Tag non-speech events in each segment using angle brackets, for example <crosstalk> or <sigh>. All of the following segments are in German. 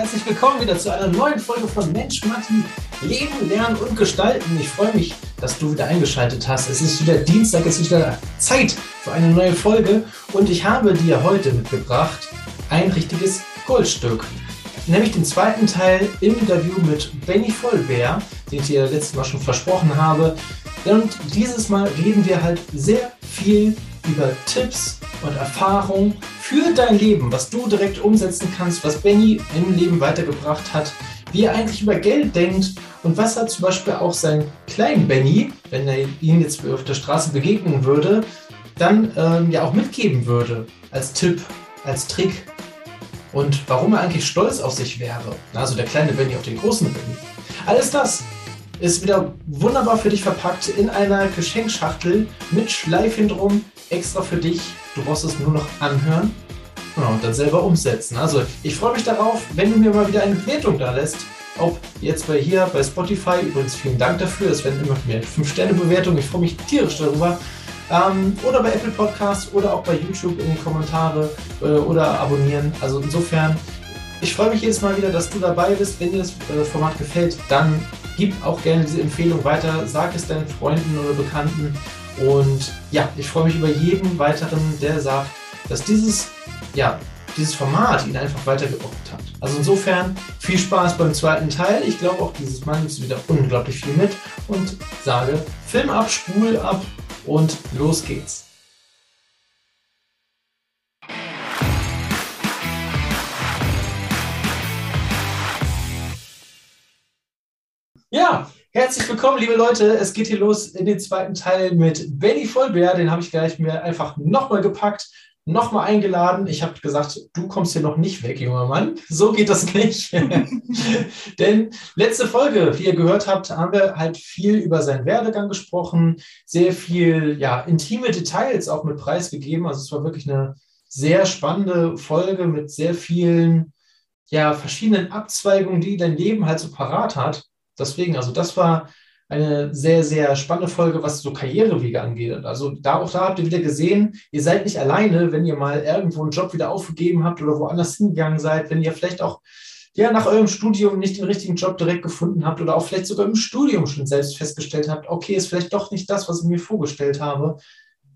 Herzlich willkommen wieder zu einer neuen Folge von Mensch, Matti, Leben, Lernen und Gestalten. Ich freue mich, dass du wieder eingeschaltet hast. Es ist wieder Dienstag, es ist wieder Zeit für eine neue Folge und ich habe dir heute mitgebracht ein richtiges Goldstück. Nämlich den zweiten Teil im Interview mit Benny Vollbär, den ich dir letztes Mal schon versprochen habe. Und dieses Mal reden wir halt sehr viel über Tipps und Erfahrung für dein Leben, was du direkt umsetzen kannst, was Benny im Leben weitergebracht hat, wie er eigentlich über Geld denkt und was er zum Beispiel auch sein kleinen Benny, wenn er ihn jetzt auf der Straße begegnen würde, dann ähm, ja auch mitgeben würde als Tipp, als Trick und warum er eigentlich stolz auf sich wäre. Also der kleine Benny auf den großen Benny. Alles das ist wieder wunderbar für dich verpackt in einer Geschenkschachtel mit Schleifchen drum, extra für dich. Du brauchst es nur noch anhören und dann selber umsetzen. Also ich freue mich darauf, wenn du mir mal wieder eine Bewertung da lässt. Ob jetzt bei hier bei Spotify, übrigens vielen Dank dafür, es werden immer mehr 5-Sterne-Bewertungen, ich freue mich tierisch darüber. Ähm, oder bei Apple Podcasts oder auch bei YouTube in die Kommentare äh, oder abonnieren. Also insofern, ich freue mich jedes Mal wieder, dass du dabei bist. Wenn dir das äh, Format gefällt, dann gib auch gerne diese Empfehlung weiter, sag es deinen Freunden oder Bekannten. Und ja, ich freue mich über jeden weiteren, der sagt, dass dieses, ja, dieses Format ihn einfach weitergebracht hat. Also insofern viel Spaß beim zweiten Teil. Ich glaube auch dieses Mal nimmst du wieder unglaublich viel mit und sage Film ab, Spul ab und los geht's. Ja, herzlich willkommen, liebe Leute. Es geht hier los in den zweiten Teil mit Benny Vollbär. Den habe ich gleich mir einfach nochmal gepackt, nochmal eingeladen. Ich habe gesagt, du kommst hier noch nicht weg, junger Mann. So geht das nicht. <laughs> Denn letzte Folge, wie ihr gehört habt, haben wir halt viel über seinen Werdegang gesprochen, sehr viel, ja, intime Details auch mit preisgegeben. Also es war wirklich eine sehr spannende Folge mit sehr vielen, ja, verschiedenen Abzweigungen, die dein Leben halt so parat hat. Deswegen, also das war eine sehr, sehr spannende Folge, was so Karrierewege angeht. Also da auch da habt ihr wieder gesehen, ihr seid nicht alleine, wenn ihr mal irgendwo einen Job wieder aufgegeben habt oder woanders hingegangen seid, wenn ihr vielleicht auch ja, nach eurem Studium nicht den richtigen Job direkt gefunden habt oder auch vielleicht sogar im Studium schon selbst festgestellt habt, okay, ist vielleicht doch nicht das, was ich mir vorgestellt habe.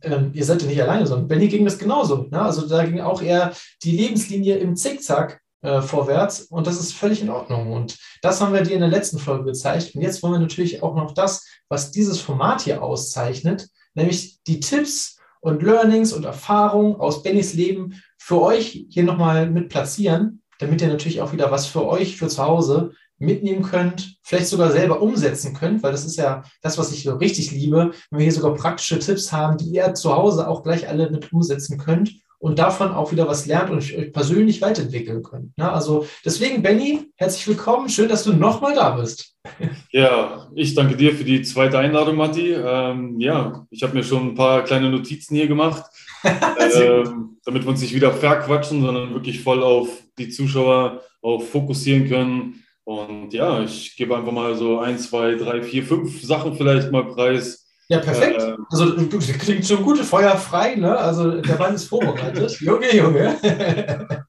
Ähm, ihr seid ja nicht alleine, sondern Benny ging das genauso. Ne? Also da ging auch eher die Lebenslinie im Zickzack äh, vorwärts und das ist völlig in Ordnung. Und das haben wir dir in der letzten Folge gezeigt. Und jetzt wollen wir natürlich auch noch das, was dieses Format hier auszeichnet, nämlich die Tipps und Learnings und Erfahrungen aus Bennys Leben für euch hier nochmal mit platzieren, damit ihr natürlich auch wieder was für euch für zu Hause mitnehmen könnt, vielleicht sogar selber umsetzen könnt, weil das ist ja das, was ich so richtig liebe, wenn wir hier sogar praktische Tipps haben, die ihr zu Hause auch gleich alle mit umsetzen könnt und davon auch wieder was lernt und euch persönlich weiterentwickeln könnt. Ne? Also deswegen, Benny, herzlich willkommen. Schön, dass du nochmal da bist. <laughs> Ja, ich danke dir für die zweite Einladung, Matti. Ähm, ja, ich habe mir schon ein paar kleine Notizen hier gemacht, <laughs> ähm, damit wir uns nicht wieder verquatschen, sondern wirklich voll auf die Zuschauer auch fokussieren können. Und ja, ich gebe einfach mal so ein, zwei, drei, vier, fünf Sachen vielleicht mal preis, ja, perfekt. Äh, also klingt schon gut, Feuer frei, ne? Also der Mann ist vorbereitet. <laughs> Junge, Junge. <laughs>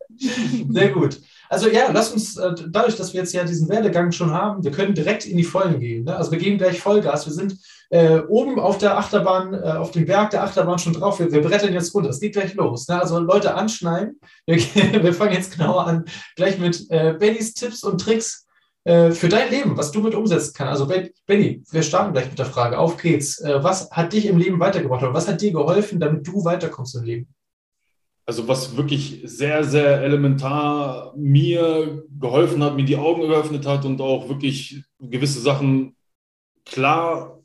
Sehr gut. Also ja, lass uns, äh, dadurch, dass wir jetzt ja diesen Werdegang schon haben, wir können direkt in die Vollen gehen. Ne? Also wir geben gleich Vollgas. Wir sind äh, oben auf der Achterbahn, äh, auf dem Berg der Achterbahn schon drauf. Wir, wir brettern jetzt runter. Es geht gleich los. Ne? Also Leute anschneiden. Wir, <laughs> wir, fangen jetzt genauer an, gleich mit äh, Bennys Tipps und Tricks äh, für dein Leben, was du mit umsetzen kannst. Also Benny, wir starten gleich mit der Frage. Auf geht's. Äh, was hat dich im Leben weitergebracht oder was hat dir geholfen, damit du weiterkommst im Leben? Also was wirklich sehr, sehr elementar mir geholfen hat, mir die Augen geöffnet hat und auch wirklich gewisse Sachen klar,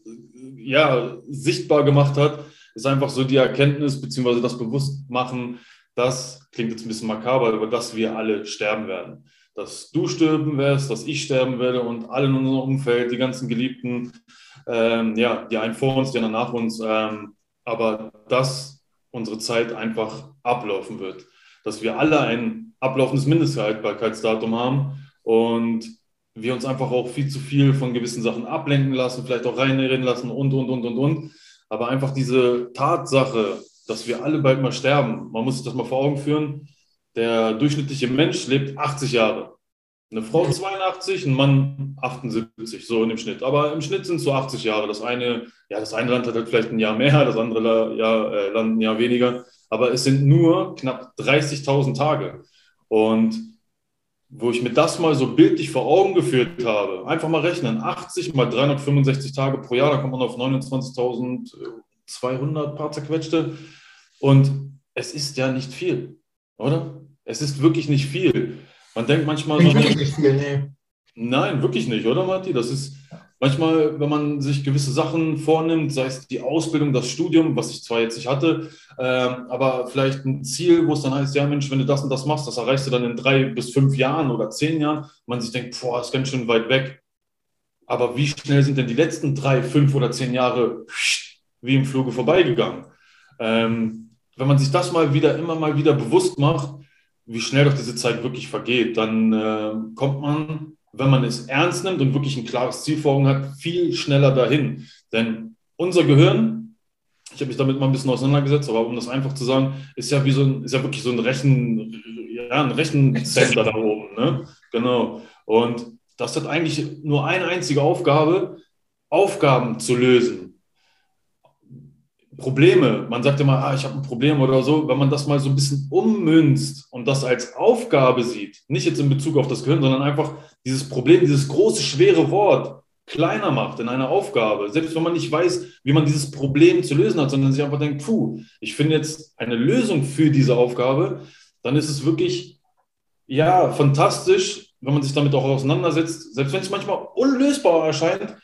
ja, sichtbar gemacht hat, ist einfach so die Erkenntnis bzw. das Bewusstmachen, das klingt jetzt ein bisschen makaber, aber dass wir alle sterben werden dass du sterben wirst, dass ich sterben werde und alle in unserem Umfeld, die ganzen Geliebten, ähm, ja, die einen vor uns, die anderen nach uns, ähm, aber dass unsere Zeit einfach ablaufen wird, dass wir alle ein ablaufendes Mindesthaltbarkeitsdatum haben und wir uns einfach auch viel zu viel von gewissen Sachen ablenken lassen, vielleicht auch reinreden lassen und, und, und, und, und. Aber einfach diese Tatsache, dass wir alle bald mal sterben, man muss sich das mal vor Augen führen, der durchschnittliche Mensch lebt 80 Jahre. Eine Frau 82, ein Mann 78, so in dem Schnitt. Aber im Schnitt sind es so 80 Jahre. Das eine, ja, das eine Land hat halt vielleicht ein Jahr mehr, das andere Jahr, äh, Land ein Jahr weniger. Aber es sind nur knapp 30.000 Tage. Und wo ich mir das mal so bildlich vor Augen geführt habe, einfach mal rechnen, 80 mal 365 Tage pro Jahr, da kommt man auf 29.200 paar zerquetschte. Und es ist ja nicht viel, oder? Es ist wirklich nicht viel. Man denkt manchmal. Ich wirklich nicht viel, nee. Nein, wirklich nicht, oder Matti? Das ist manchmal, wenn man sich gewisse Sachen vornimmt, sei es die Ausbildung, das Studium, was ich zwar jetzt nicht hatte, ähm, aber vielleicht ein Ziel, wo es dann heißt, ja Mensch, wenn du das und das machst, das erreichst du dann in drei bis fünf Jahren oder zehn Jahren. Man sich denkt, boah, ist ganz schön weit weg. Aber wie schnell sind denn die letzten drei, fünf oder zehn Jahre wie im Fluge vorbeigegangen? Ähm, wenn man sich das mal wieder, immer mal wieder bewusst macht, wie schnell doch diese Zeit wirklich vergeht, dann äh, kommt man, wenn man es ernst nimmt und wirklich ein klares Ziel vor Augen hat, viel schneller dahin. Denn unser Gehirn, ich habe mich damit mal ein bisschen auseinandergesetzt, aber um das einfach zu sagen, ist ja wie so ein, ist ja wirklich so ein Rechen, ja, ein Rechencenter da oben, ne? Genau. Und das hat eigentlich nur eine einzige Aufgabe, Aufgaben zu lösen. Probleme, man sagt immer, ah, ich habe ein Problem oder so, wenn man das mal so ein bisschen ummünzt und das als Aufgabe sieht, nicht jetzt in Bezug auf das Gehirn, sondern einfach dieses Problem, dieses große, schwere Wort kleiner macht in einer Aufgabe, selbst wenn man nicht weiß, wie man dieses Problem zu lösen hat, sondern sich einfach denkt, puh, ich finde jetzt eine Lösung für diese Aufgabe, dann ist es wirklich, ja, fantastisch, wenn man sich damit auch auseinandersetzt, selbst wenn es manchmal unlösbar erscheint,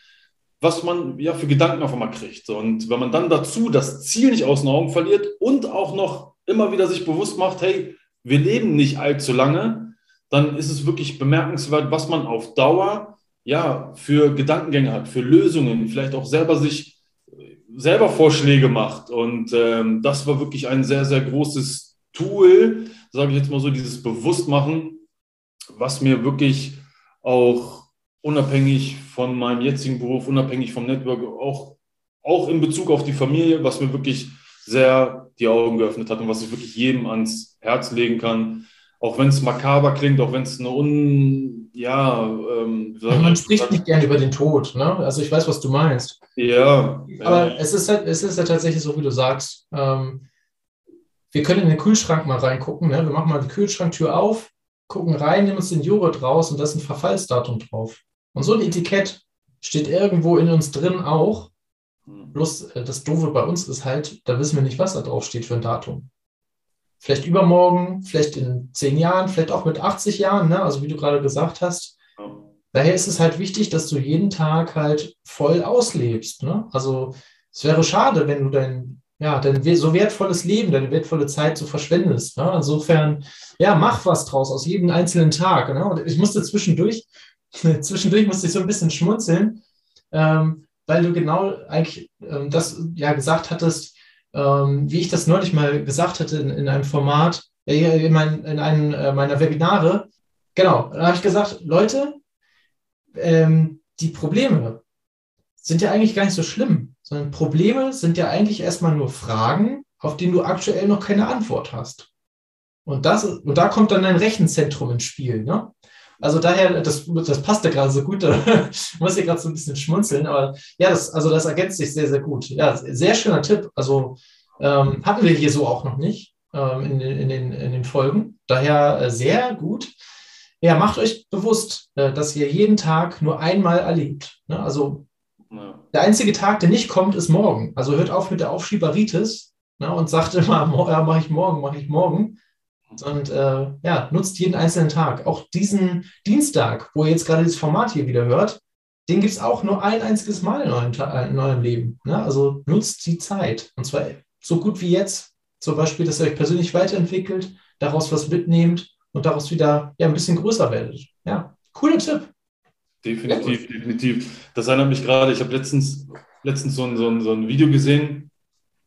was man ja für Gedanken auf einmal kriegt. Und wenn man dann dazu das Ziel nicht aus den Augen verliert und auch noch immer wieder sich bewusst macht, hey, wir leben nicht allzu lange, dann ist es wirklich bemerkenswert, was man auf Dauer ja für Gedankengänge hat, für Lösungen, vielleicht auch selber sich selber Vorschläge macht. Und ähm, das war wirklich ein sehr, sehr großes Tool, sage ich jetzt mal so, dieses Bewusstmachen, was mir wirklich auch unabhängig von meinem jetzigen Beruf, unabhängig vom Network, auch, auch in Bezug auf die Familie, was mir wirklich sehr die Augen geöffnet hat und was ich wirklich jedem ans Herz legen kann. Auch wenn es makaber klingt, auch wenn es eine un. Ja. Ähm, Man spricht nicht gerne über den Tod, ne? Also ich weiß, was du meinst. Ja. Aber ja. es ist halt, es ist ja tatsächlich so, wie du sagst. Ähm, wir können in den Kühlschrank mal reingucken. Ne? Wir machen mal die Kühlschranktür auf, gucken rein, nehmen uns den Joghurt raus und da ist ein Verfallsdatum drauf. Und so ein Etikett steht irgendwo in uns drin auch. Hm. Bloß äh, das Doofe bei uns ist halt, da wissen wir nicht, was da drauf steht für ein Datum. Vielleicht übermorgen, vielleicht in zehn Jahren, vielleicht auch mit 80 Jahren, ne? also wie du gerade gesagt hast. Daher ist es halt wichtig, dass du jeden Tag halt voll auslebst. Ne? Also es wäre schade, wenn du dein, ja, dein so wertvolles Leben, deine wertvolle Zeit so verschwendest. Ne? Insofern, ja, mach was draus aus jedem einzelnen Tag. Ne? Und ich musste zwischendurch <laughs> zwischendurch musste ich so ein bisschen schmunzeln, ähm, weil du genau eigentlich ähm, das ja gesagt hattest, ähm, wie ich das neulich mal gesagt hatte in, in einem Format, äh, in, mein, in einem äh, meiner Webinare. Genau, da habe ich gesagt, Leute, ähm, die Probleme sind ja eigentlich gar nicht so schlimm, sondern Probleme sind ja eigentlich erstmal nur Fragen, auf die du aktuell noch keine Antwort hast. Und, das, und da kommt dann dein Rechenzentrum ins Spiel. Ne? Also daher, das, das passt ja gerade so gut. <laughs> Da muss ich gerade so ein bisschen schmunzeln. Aber ja, das, also das ergänzt sich sehr, sehr gut. Ja, sehr schöner Tipp. Also ähm, hatten wir hier so auch noch nicht ähm, in, den, in, den, in den Folgen. Daher äh, sehr gut. Ja, macht euch bewusst, äh, dass ihr jeden Tag nur einmal erlebt. Ne? Also ja. der einzige Tag, der nicht kommt, ist morgen. Also hört auf mit der Aufschieberitis ne? und sagt immer, ja, mache ich morgen, mache ich morgen und äh, ja, nutzt jeden einzelnen Tag. Auch diesen Dienstag, wo ihr jetzt gerade das Format hier wieder hört, den gibt es auch nur ein einziges Mal in eurem, äh, in eurem Leben. Ne? Also nutzt die Zeit. Und zwar so gut wie jetzt. Zum Beispiel, dass ihr euch persönlich weiterentwickelt, daraus was mitnehmt und daraus wieder ja, ein bisschen größer werdet. Ja, cooler Tipp. Definitiv, definitiv. Das erinnert mich gerade, ich habe letztens, letztens so ein, so, ein, so ein Video gesehen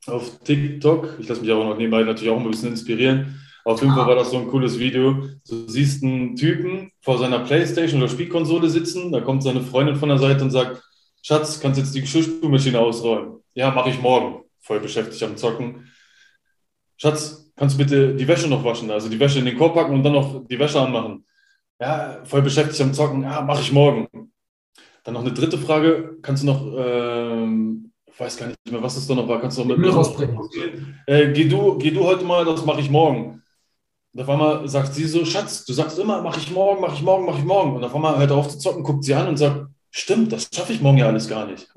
auf TikTok. Ich lasse mich aber noch nebenbei natürlich auch ein bisschen inspirieren auf jeden Fall war das so ein cooles Video. Du siehst einen Typen vor seiner Playstation oder Spielkonsole sitzen, da kommt seine Freundin von der Seite und sagt, Schatz, kannst du jetzt die Geschirrspülmaschine ausräumen? Ja, mache ich morgen. Voll beschäftigt am Zocken. Schatz, kannst du bitte die Wäsche noch waschen? Also die Wäsche in den Korb packen und dann noch die Wäsche anmachen. ja, voll beschäftigt am Zocken, ja, mache ich morgen. Dann noch eine dritte Frage, kannst du noch, ähm, ich weiß gar nicht mehr, was es da noch war, kannst du noch mit Müll rausbringen. Äh, geh, du, geh du heute mal, das mache ich morgen. Und auf einmal sagt sie so, Schatz, du sagst immer, mache ich morgen, mache ich morgen, mache ich morgen. Und auf einmal hört er auf zu zocken, guckt sie an und sagt, stimmt, das schaffe ich morgen ja alles gar nicht.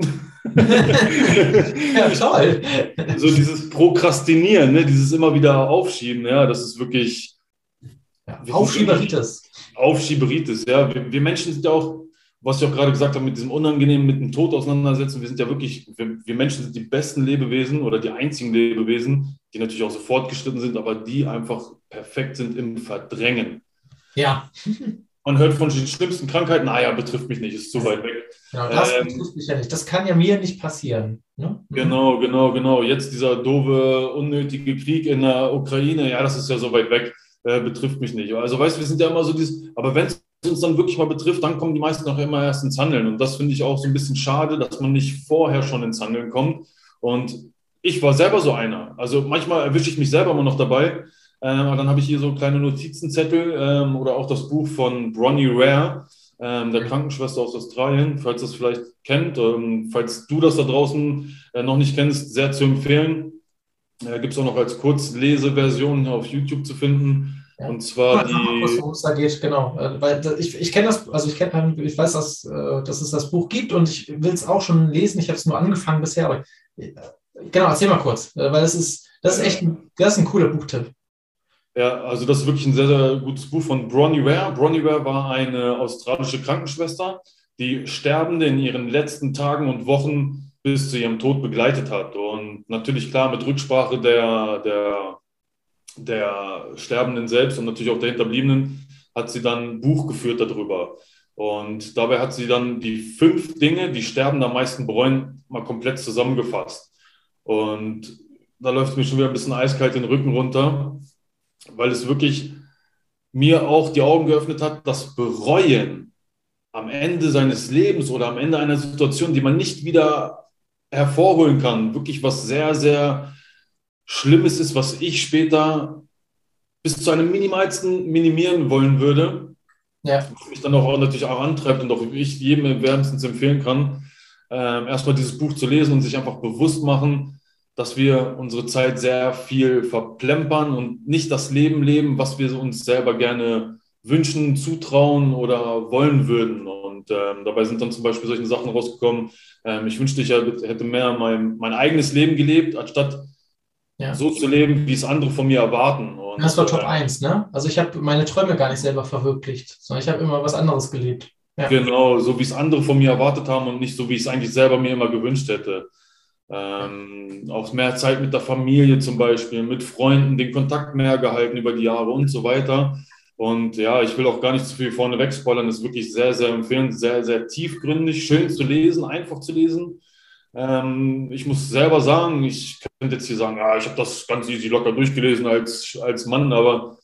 ja, toll. <laughs> So dieses Prokrastinieren, ne? dieses immer wieder Aufschieben, ja, das ist wirklich. Ja, Aufschieberitis. Aufschieberitis, ja. Wir, wir, Menschen sind ja auch, was ich auch gerade gesagt habe, mit diesem Unangenehmen, mit dem Tod auseinandersetzen. Wir sind ja wirklich, wir, wir Menschen sind die besten Lebewesen oder die einzigen Lebewesen, die natürlich auch so fortgeschritten sind, aber die einfach perfekt sind im Verdrängen. Ja. <laughs> Man hört von den schlimmsten Krankheiten, naja, betrifft mich nicht, ist zu weit weg. Genau, das ähm, betrifft mich ja nicht. Das kann ja mir nicht passieren. Ne? Genau, genau, genau. Jetzt dieser doofe, unnötige Krieg in der Ukraine, ja, das ist ja so weit weg, äh, betrifft mich nicht. Also, weißt du, wir sind ja immer so dieses, aber wenn es uns dann wirklich mal betrifft, dann kommen die meisten auch immer erst ins Handeln. Und das finde ich auch so ein bisschen schade, dass man nicht vorher schon ins Handeln kommt. Und ich war selber so einer. Also manchmal erwische ich mich selber immer noch dabei, ähm, dann habe ich hier so kleine Notizenzettel ähm, oder auch das Buch von Bronnie Ware, ähm, der Krankenschwester aus Australien, falls das vielleicht kennt. Ähm, falls du das da draußen äh, noch nicht kennst, sehr zu empfehlen. Äh, Gibt es auch noch als Kurzleseversion auf YouTube zu finden. Ja. Und zwar die. Worum es da geht, genau. Äh, weil ich, ich kenne das, also ich, kenn, ich weiß, dass, äh, dass es das Buch gibt und ich will es auch schon lesen. Ich habe es nur angefangen bisher, aber äh, genau, erzähl mal kurz, weil das ist, das ist echt ein, das ist ein cooler Buchtipp. Ja, also das ist wirklich ein sehr, sehr gutes Buch von Bronnie Ware. Bronnie Ware war eine australische Krankenschwester, die Sterbende in ihren letzten Tagen und Wochen bis zu ihrem Tod begleitet hat. Und natürlich klar mit Rücksprache der, der, der Sterbenden selbst und natürlich auch der Hinterbliebenen hat sie dann ein Buch geführt darüber. Und dabei hat sie dann die fünf Dinge, die Sterbende am meisten bereuen, mal komplett zusammengefasst. Und da läuft mir schon wieder ein bisschen eiskalt den Rücken runter, weil es wirklich mir auch die Augen geöffnet hat, das Bereuen am Ende seines Lebens oder am Ende einer Situation, die man nicht wieder hervorholen kann, wirklich was sehr, sehr Schlimmes ist, was ich später bis zu einem minimalsten minimieren wollen würde. Ja. Was mich dann auch natürlich auch antreibt und auch ich jedem wärmstens empfehlen kann, äh, erstmal dieses Buch zu lesen und sich einfach bewusst machen, dass wir unsere Zeit sehr viel verplempern und nicht das Leben leben, was wir uns selber gerne wünschen, zutrauen oder wollen würden. Und ähm, dabei sind dann zum Beispiel solche Sachen rausgekommen. Ähm, ich wünschte, ich hätte mehr mein, mein eigenes Leben gelebt, anstatt ja. so zu leben, wie es andere von mir erwarten. Und, das war Top äh, 1, ne? Also ich habe meine Träume gar nicht selber verwirklicht, sondern ich habe immer was anderes gelebt. Ja. Genau, so wie es andere von mir erwartet haben und nicht so, wie ich es eigentlich selber mir immer gewünscht hätte. Ähm, auch mehr Zeit mit der Familie zum Beispiel, mit Freunden, den Kontakt mehr gehalten über die Jahre und so weiter. Und ja, ich will auch gar nicht zu viel vorne wegspoilern. Das ist wirklich sehr, sehr empfehlend, sehr, sehr tiefgründig, schön zu lesen, einfach zu lesen. Ähm, ich muss selber sagen, ich könnte jetzt hier sagen, ja, ich habe das ganz easy locker durchgelesen als, als Mann, aber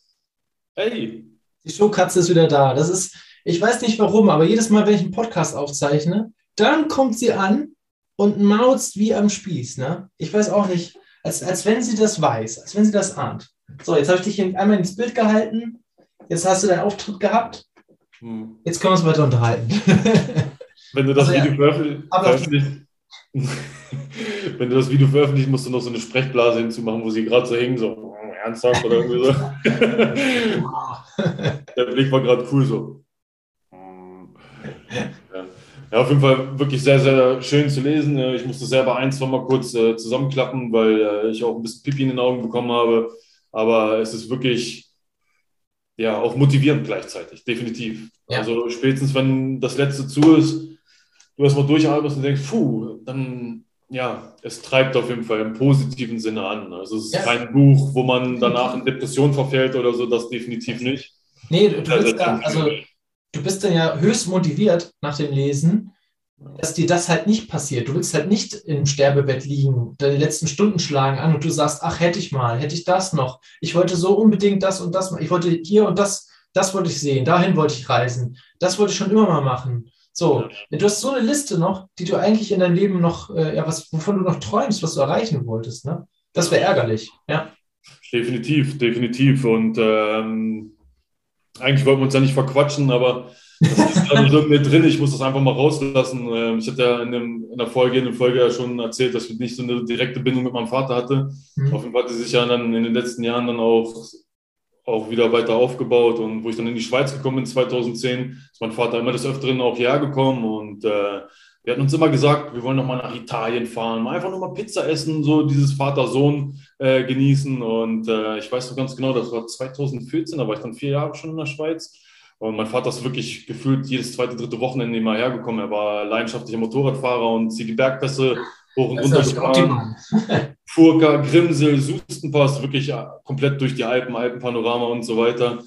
hey. Die Showkatze ist wieder da. Das ist, ich weiß nicht warum, aber jedes Mal, wenn ich einen Podcast aufzeichne, dann kommt sie an und mauzt wie am Spieß. Ne? Ich weiß auch nicht, als, als wenn sie das weiß, als wenn sie das ahnt. So, jetzt habe ich dich einmal ins Bild gehalten. Jetzt hast du deinen Auftritt gehabt. Hm. Jetzt können wir uns weiter unterhalten. Wenn du das also, Video ja, veröffentlichst, <laughs> wenn du das Video veröffentlichst, musst du noch so eine Sprechblase hinzumachen, wo sie gerade so hängen, so oh, ernsthaft oder irgendwie so. <laughs> Der Blick war gerade cool so. Ja. Ja, auf jeden Fall wirklich sehr, sehr schön zu lesen. Ich musste selber ein, zwei Mal kurz äh, zusammenklappen, weil äh, ich auch ein bisschen Pipi in den Augen bekommen habe. Aber es ist wirklich, ja, auch motivierend gleichzeitig, definitiv. Ja. Also spätestens, wenn das letzte zu ist, du erstmal durchatmest und denkst, puh, dann, ja, es treibt auf jeden Fall im positiven Sinne an. Also es ist ja. kein Buch, wo man danach in Depression verfällt oder so, das definitiv nicht. Nee, du, du willst da, also du bist dann ja höchst motiviert nach dem Lesen, dass dir das halt nicht passiert. Du willst halt nicht im Sterbebett liegen, deine letzten Stunden schlagen an und du sagst, ach, hätte ich mal, hätte ich das noch. Ich wollte so unbedingt das und das, ich wollte hier und das, das wollte ich sehen, dahin wollte ich reisen, das wollte ich schon immer mal machen. So, du hast so eine Liste noch, die du eigentlich in deinem Leben noch, äh, ja, was, wovon du noch träumst, was du erreichen wolltest, ne? Das wäre ärgerlich, ja. Definitiv, definitiv. Und ähm, eigentlich wollten wir uns ja nicht verquatschen, aber das ist <laughs> gerade so mit drin. Ich muss das einfach mal rauslassen. Ähm, ich hatte ja in, dem, in der der Folge ja schon erzählt, dass ich nicht so eine direkte Bindung mit meinem Vater hatte. Mhm. Auf jeden Fall hat sie sich ja dann in den letzten Jahren dann auch, auch wieder weiter aufgebaut. Und wo ich dann in die Schweiz gekommen bin, 2010, ist mein Vater immer des Öfteren auch hierher gekommen. Und äh, wir hatten uns immer gesagt, wir wollen noch mal nach Italien fahren, mal einfach nur mal Pizza essen, so dieses Vater-Sohn äh, genießen. Und äh, ich weiß noch ganz genau, das war 2014, da war ich dann vier Jahre schon in der Schweiz. Und mein Vater ist wirklich gefühlt jedes zweite, dritte Wochenende immer hergekommen. Er war leidenschaftlicher Motorradfahrer und zieht die Bergpässe hoch und runter gefahren. <laughs> Furka, Grimsel, Sustenpass, wirklich komplett durch die Alpen, Alpenpanorama und so weiter.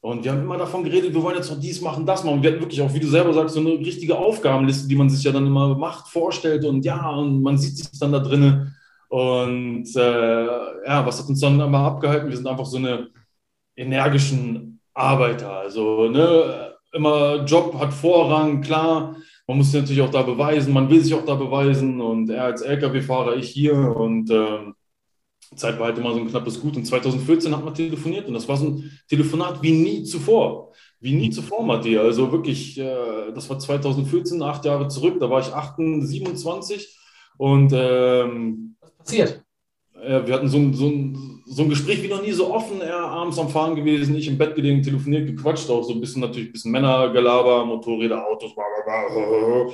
Und wir haben immer davon geredet, wir wollen jetzt noch dies machen, das machen. Wir hatten wirklich auch, wie du selber sagst, so eine richtige Aufgabenliste, die man sich ja dann immer macht, vorstellt und ja, und man sieht sich dann da drinnen. Und äh, ja, was hat uns dann immer abgehalten? Wir sind einfach so eine energischen Arbeiter. Also ne, immer Job hat Vorrang, klar. Man muss sich natürlich auch da beweisen, man will sich auch da beweisen. Und er als Lkw-Fahrer, ich hier. Und äh, Zeit war halt immer so ein knappes Gut. Und 2014 hat man telefoniert und das war so ein Telefonat wie nie zuvor. Wie nie zuvor, Matti. Also wirklich, äh, das war 2014, acht Jahre zurück. Da war ich 28, 27. Und ähm, was passiert? Äh, wir hatten so ein, so, ein, so ein Gespräch wie noch nie so offen. Er abends am Fahren gewesen, ich im Bett gelegen, telefoniert, gequatscht, auch so ein bisschen natürlich ein bisschen Männergelaber, Motorräder, Autos, bla bla bla.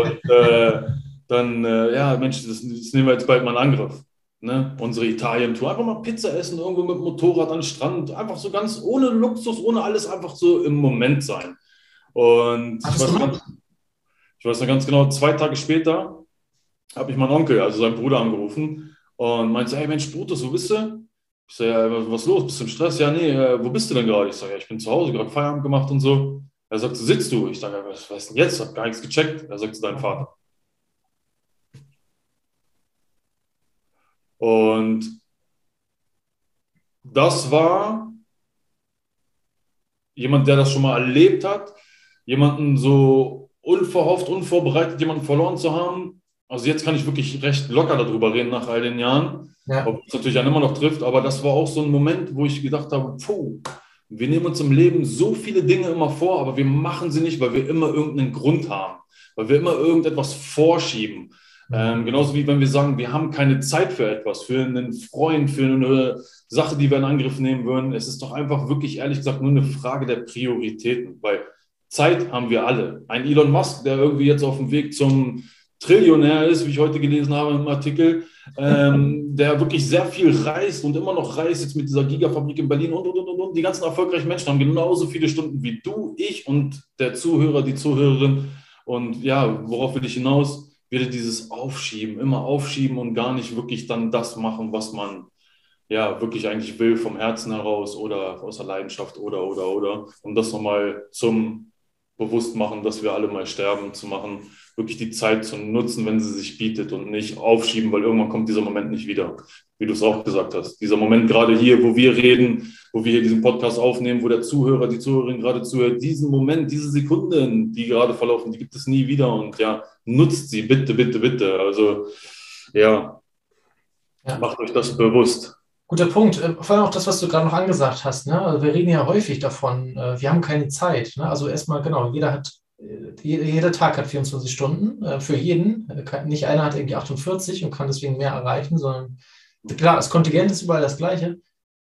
<laughs> Und äh, dann, äh, ja, Mensch, das, das, nehmen wir jetzt bald mal in Angriff. Ne? Unsere Italien-Tour. Einfach mal Pizza essen, irgendwo mit Motorrad an den Strand. Einfach so ganz ohne Luxus, ohne alles, einfach so im Moment sein. Und ich weiß, ganz, ich weiß noch ganz genau, zwei Tage später habe ich meinen Onkel, also seinen Bruder, angerufen und meinte, hey Mensch, Brutus, wo bist du? Ich sage, ja, was los? Bist du im Stress? Ja, nee, äh, wo bist du denn gerade? Ich sage, ja, ich bin zu Hause, gerade Feierabend gemacht und so. Er sagt, so sitzt du? Ich sage, was ist denn jetzt? Ich habe gar nichts gecheckt. Er sagt, zu deinem Vater. Und das war jemand, der das schon mal erlebt hat, jemanden so unverhofft, unvorbereitet, jemanden verloren zu haben, also jetzt kann ich wirklich recht locker darüber reden nach all den Jahren, ja. ob es natürlich dann immer noch trifft, aber das war auch so ein Moment, wo ich gedacht habe, puh, wir nehmen uns im Leben so viele Dinge immer vor, aber wir machen sie nicht, weil wir immer irgendeinen Grund haben, weil wir immer irgendetwas vorschieben. Ähm, genauso wie wenn wir sagen, wir haben keine Zeit für etwas, für einen Freund, für eine Sache, die wir in Angriff nehmen würden. Es ist doch einfach wirklich, ehrlich gesagt, nur eine Frage der Prioritäten, weil Zeit haben wir alle. Ein Elon Musk, der irgendwie jetzt auf dem Weg zum Trillionär ist, wie ich heute gelesen habe im Artikel, ähm, <laughs> der wirklich sehr viel reist und immer noch reist, jetzt mit dieser Gigafabrik in Berlin und, und, und, und. Die ganzen erfolgreichen Menschen haben genauso viele Stunden wie du, ich und der Zuhörer, die Zuhörerin. Und ja, worauf will ich hinaus? Wieder dieses Aufschieben, immer aufschieben und gar nicht wirklich dann das machen, was man ja wirklich eigentlich will, vom Herzen heraus oder aus der Leidenschaft oder, oder, oder. Um das nochmal zum Bewusstmachen, dass wir alle mal sterben, zu machen wirklich die Zeit zu nutzen, wenn sie sich bietet und nicht aufschieben, weil irgendwann kommt dieser Moment nicht wieder, wie du es auch gesagt hast. Dieser Moment gerade hier, wo wir reden, wo wir hier diesen Podcast aufnehmen, wo der Zuhörer, die Zuhörerin gerade zuhört, diesen Moment, diese Sekunden, die gerade verlaufen, die gibt es nie wieder und ja, nutzt sie bitte, bitte, bitte. Also ja, ja. macht euch das bewusst. Guter Punkt. Äh, vor allem auch das, was du gerade noch angesagt hast. Ne? Also wir reden ja häufig davon, äh, wir haben keine Zeit. Ne? Also erstmal, genau, jeder hat jeder Tag hat 24 Stunden äh, für jeden. Äh, nicht einer hat irgendwie 48 und kann deswegen mehr erreichen, sondern klar, das Kontingent ist überall das gleiche.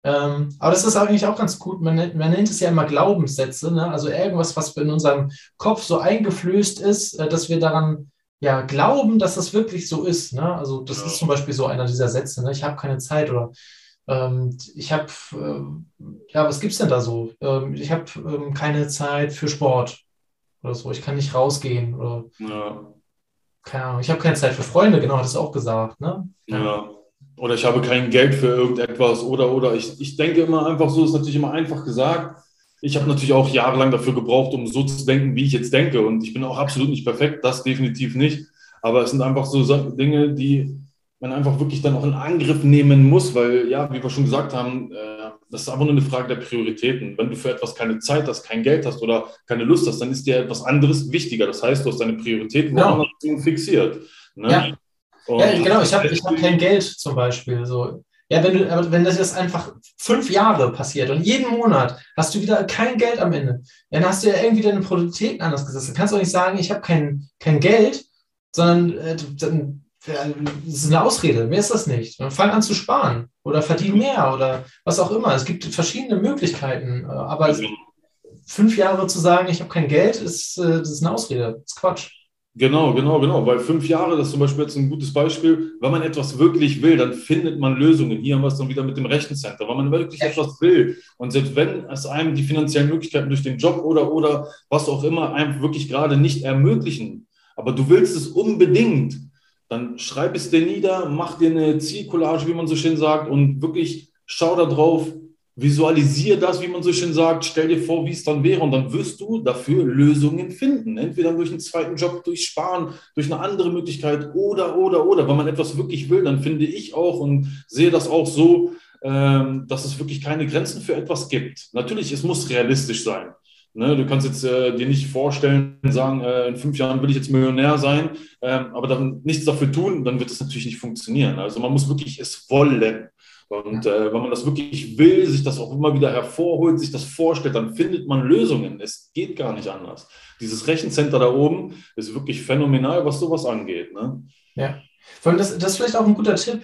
Ähm, aber das ist eigentlich auch ganz gut. Man nennt, man nennt es ja immer Glaubenssätze, ne? also irgendwas, was in unserem Kopf so eingeflößt ist, äh, dass wir daran ja, glauben, dass das wirklich so ist. Ne? Also das ja. ist zum Beispiel so einer dieser Sätze. Ne? Ich habe keine Zeit oder ähm, ich habe, ja, was gibt es denn da so? Ähm, ich habe keine Zeit für Sport oder so. Ich kann nicht rausgehen oder ja. keine Ahnung. Ich habe keine Zeit für Freunde, genau, hat es auch gesagt. Ne? Ja. Oder ich habe kein Geld für irgendetwas oder oder ich, ich denke immer einfach so, ist natürlich immer einfach gesagt. Ich habe natürlich auch jahrelang dafür gebraucht, um so zu denken, wie ich jetzt denke. Und ich bin auch absolut nicht perfekt, das definitiv nicht. Aber es sind einfach so Dinge, die man einfach wirklich dann auch in Angriff nehmen muss, weil, ja, wie wir schon gesagt haben, äh, das ist einfach nur eine Frage der Prioritäten. Wenn du für etwas keine Zeit hast, kein Geld hast oder keine Lust hast, dann ist dir etwas anderes wichtiger. Das heißt, du hast deine Prioritäten genau. fixiert. Ne? Ja. ja. genau. Ich habe ich hab kein Geld zum Beispiel. So. Ja, wenn du, wenn das jetzt einfach fünf Jahre passiert und jeden Monat hast du wieder kein Geld am Ende, dann hast du ja irgendwie deine Prioritäten anders gesetzt. Du kannst auch nicht sagen, ich habe kein, kein Geld, sondern äh, dann, das ist eine Ausrede. Mehr ist das nicht. Dann fang an zu sparen oder verdien mehr oder was auch immer. Es gibt verschiedene Möglichkeiten. Äh, aber fünf Jahre zu sagen, ich habe kein Geld, ist, äh, das ist eine Ausrede. Das ist Quatsch. Genau, genau, genau. Weil fünf Jahre, das ist zum Beispiel jetzt ein gutes Beispiel. Wenn man etwas wirklich will, dann findet man Lösungen. Hier haben wir es dann wieder mit dem Rechencenter. Wenn man wirklich etwas will und selbst wenn es einem die finanziellen Möglichkeiten durch den Job oder, oder was auch immer einem wirklich gerade nicht ermöglichen, aber du willst es unbedingt, dann schreib es dir nieder, mach dir eine Zielcollage, wie man so schön sagt, und wirklich schau da drauf, visualisiere das, wie man so schön sagt, stell dir vor, wie es dann wäre und dann wirst du dafür Lösungen finden. Entweder durch einen zweiten Job, durch Sparen, durch eine andere Möglichkeit oder, oder, oder. Wenn man etwas wirklich will, dann finde ich auch und sehe das auch so, ähm, dass es wirklich keine Grenzen für etwas gibt. Natürlich, es muss realistisch sein. Ne, du kannst jetzt äh, dir nicht vorstellen, sagen, äh, in fünf Jahren will ich jetzt Millionär sein, ähm, aber dann nichts dafür tun, dann wird es natürlich nicht funktionieren. Also man muss wirklich es wollen. Und äh, wenn man das wirklich will, sich das auch immer wieder hervorholt, sich das vorstellt, dann findet man Lösungen. Es geht gar nicht anders. Dieses Rechencenter da oben ist wirklich phänomenal, was sowas angeht. Ne? Ja, vor allem das, das ist vielleicht auch ein guter Tipp,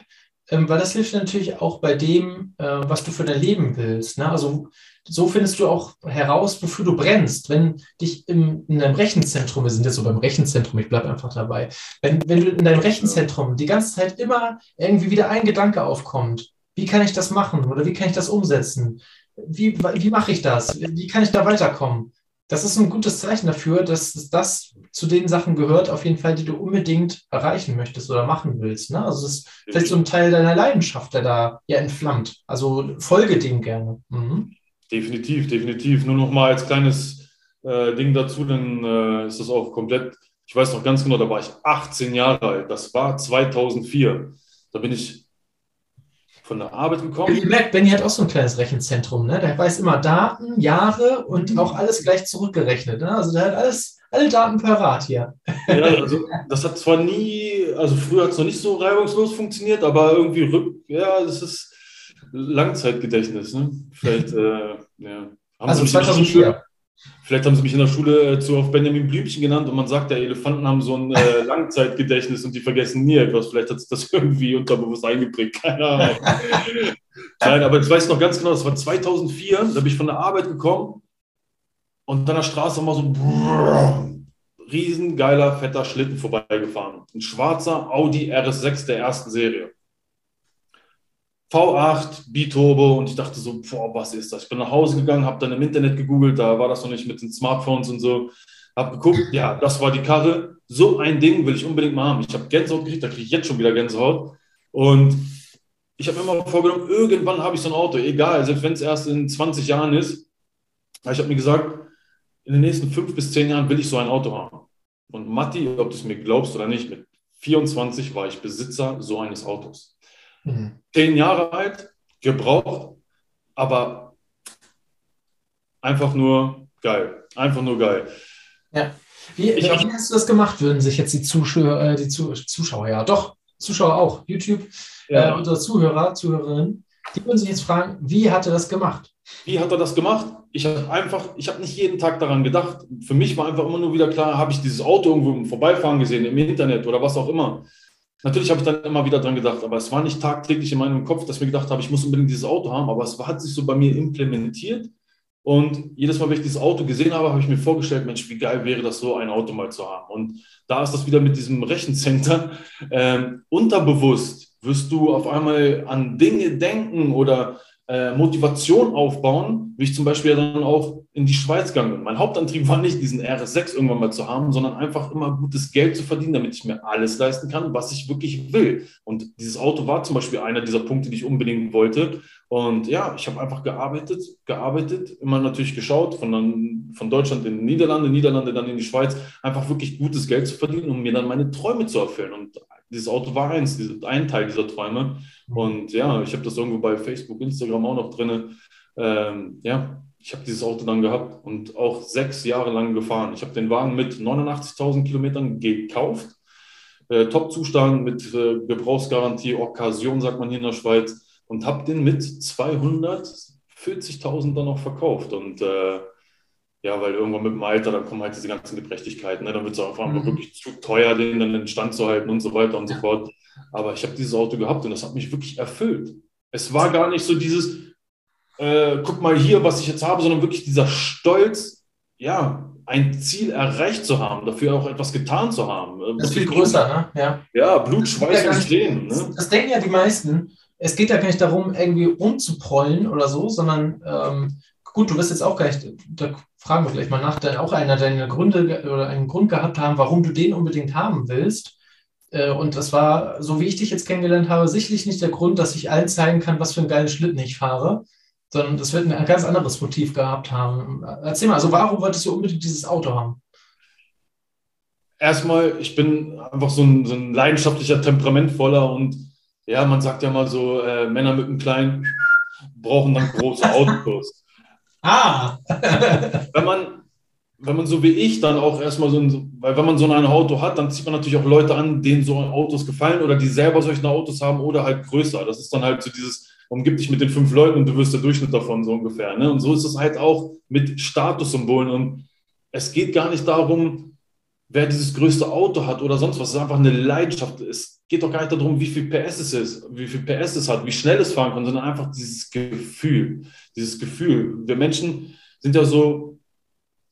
ähm, weil das hilft natürlich auch bei dem, äh, was du für dein Leben willst. Ne? Also so findest du auch heraus, wofür du brennst. Wenn dich im, in deinem Rechenzentrum, wir sind jetzt so beim Rechenzentrum, ich bleibe einfach dabei, wenn, wenn du in deinem Rechenzentrum die ganze Zeit immer irgendwie wieder ein Gedanke aufkommt, wie kann ich das machen oder wie kann ich das umsetzen? Wie, wie mache ich das? Wie kann ich da weiterkommen? Das ist ein gutes Zeichen dafür, dass das zu den Sachen gehört, auf jeden Fall, die du unbedingt erreichen möchtest oder machen willst. Ne? Also es ist vielleicht so ein Teil deiner Leidenschaft, der da ja entflammt. Also folge dem gerne. Mhm. Definitiv, definitiv. Nur noch mal als kleines äh, Ding dazu, dann äh, ist das auch komplett, ich weiß noch ganz genau, da war ich 18 Jahre alt. Das war 2004. Da bin ich von der Arbeit gekommen. Ihr merkt, Benny hat auch so ein kleines Rechenzentrum. Ne? Der weiß immer Daten, Jahre und auch alles gleich zurückgerechnet. Ne? Also der hat alles, alle Daten parat hier. Ja, also das hat zwar nie, also früher hat es noch nicht so reibungslos funktioniert, aber irgendwie rück, ja, das ist Langzeitgedächtnis. Ne? Vielleicht, äh, ja. Haben also 2004. Vielleicht haben sie mich in der Schule äh, zu auf Benjamin Blümchen genannt und man sagt, ja, Elefanten haben so ein äh, <laughs> Langzeitgedächtnis und die vergessen nie etwas. Vielleicht hat sich das irgendwie unterbewusst eingeprägt, keine Ahnung. Nein, aber ich weiß noch ganz genau, das war 2004, da bin ich von der Arbeit gekommen und an der Straße mal so brrr, riesengeiler, fetter Schlitten vorbeigefahren. Ein schwarzer Audi RS6 der ersten Serie. V8, Biturbo und ich dachte so, boah, was ist das? Ich bin nach Hause gegangen, habe dann im Internet gegoogelt, da war das noch nicht mit den Smartphones und so. Habe geguckt, ja, das war die Karre. So ein Ding will ich unbedingt mal haben. Ich habe Gänsehaut gekriegt, da kriege ich jetzt schon wieder Gänsehaut. Und ich habe mir immer vorgenommen, irgendwann habe ich so ein Auto, egal, selbst wenn es erst in 20 Jahren ist. Ich habe mir gesagt, in den nächsten fünf bis zehn Jahren will ich so ein Auto haben. Und Matti, ob du es mir glaubst oder nicht, mit 24 war ich Besitzer so eines Autos. Mhm. Zehn Jahre alt, gebraucht, aber einfach nur geil. Einfach nur geil. Ja. Wie, wie hab, hast du das gemacht, würden sich jetzt die Zuschauer, äh, die Zuschauer, ja, doch, Zuschauer auch, YouTube, ja. äh, unsere Zuhörer, Zuhörerinnen, die würden sich jetzt fragen, wie hat er das gemacht? Wie hat er das gemacht? Ich habe einfach, ich habe nicht jeden Tag daran gedacht. Für mich war einfach immer nur wieder klar, habe ich dieses Auto irgendwo vorbeifahren gesehen, im Internet oder was auch immer. Natürlich habe ich dann immer wieder dran gedacht, aber es war nicht tagtäglich in meinem Kopf, dass ich mir gedacht habe, ich muss unbedingt dieses Auto haben, aber es hat sich so bei mir implementiert. Und jedes Mal, wenn ich dieses Auto gesehen habe, habe ich mir vorgestellt, Mensch, wie geil wäre das, so ein Auto mal zu haben. Und da ist das wieder mit diesem Rechencenter. Ähm, unterbewusst wirst du auf einmal an Dinge denken oder äh, Motivation aufbauen, wie ich zum Beispiel dann auch in die Schweiz gegangen bin. Mein Hauptantrieb war nicht, diesen RS6 irgendwann mal zu haben, sondern einfach immer gutes Geld zu verdienen, damit ich mir alles leisten kann, was ich wirklich will. Und dieses Auto war zum Beispiel einer dieser Punkte, die ich unbedingt wollte. Und ja, ich habe einfach gearbeitet, gearbeitet, immer natürlich geschaut, von, dann, von Deutschland in die Niederlande, Niederlande dann in die Schweiz, einfach wirklich gutes Geld zu verdienen, um mir dann meine Träume zu erfüllen. Und dieses Auto war eins, ein Teil dieser Träume. Mhm. Und ja, ich habe das irgendwo bei Facebook, Instagram auch noch drin. Ähm, ja, ich habe dieses Auto dann gehabt und auch sechs Jahre lang gefahren. Ich habe den Wagen mit 89.000 Kilometern gekauft. Äh, Top-Zustand mit äh, Gebrauchsgarantie, Occasion, sagt man hier in der Schweiz. und habe den mit 240.000 dann auch verkauft. Und äh, ja, weil irgendwann mit dem Alter, dann kommen halt diese ganzen Gebrechlichkeiten. Ne? Dann wird es auch einfach mhm. wirklich zu teuer, den dann in Stand zu halten und so weiter und so fort. Aber ich habe dieses Auto gehabt und das hat mich wirklich erfüllt. Es war gar nicht so dieses, äh, guck mal hier, was ich jetzt habe, sondern wirklich dieser Stolz, ja, ein Ziel erreicht zu haben, dafür auch etwas getan zu haben. Das ist viel größer, ne? Ja, ja Blut, Schweiß ja und Tränen. Ne? Das denken ja die meisten. Es geht ja gar nicht darum, irgendwie umzuprollen oder so, sondern ähm, gut, du wirst jetzt auch gleich, da fragen wir gleich mal nach, dann auch einer deiner Gründe oder einen Grund gehabt haben, warum du den unbedingt haben willst. Äh, und das war, so wie ich dich jetzt kennengelernt habe, sicherlich nicht der Grund, dass ich allen zeigen kann, was für ein geiles Schlitten ich fahre, sondern das wird ein ganz anderes Motiv gehabt haben. Erzähl mal, also warum wolltest du unbedingt dieses Auto haben? Erstmal, ich bin einfach so ein, so ein leidenschaftlicher, temperamentvoller und ja, man sagt ja mal so, äh, Männer mit einem kleinen brauchen dann große <laughs> Autos. Ah! wenn man, wenn man so wie ich dann auch erstmal so ein, weil wenn man so ein Auto hat, dann zieht man natürlich auch Leute an, denen so Autos gefallen oder die selber solche Autos haben oder halt größer. Das ist dann halt so dieses, umgib dich mit den fünf Leuten und du wirst der Durchschnitt davon so ungefähr. Ne? Und so ist es halt auch mit Statussymbolen. Und es geht gar nicht darum, wer dieses größte Auto hat oder sonst was. Es ist einfach eine Leidenschaft. Es geht doch gar nicht darum, wie viel PS es ist, wie viel PS es hat, wie schnell es fahren kann, sondern einfach dieses Gefühl. Dieses Gefühl. Wir Menschen sind ja so,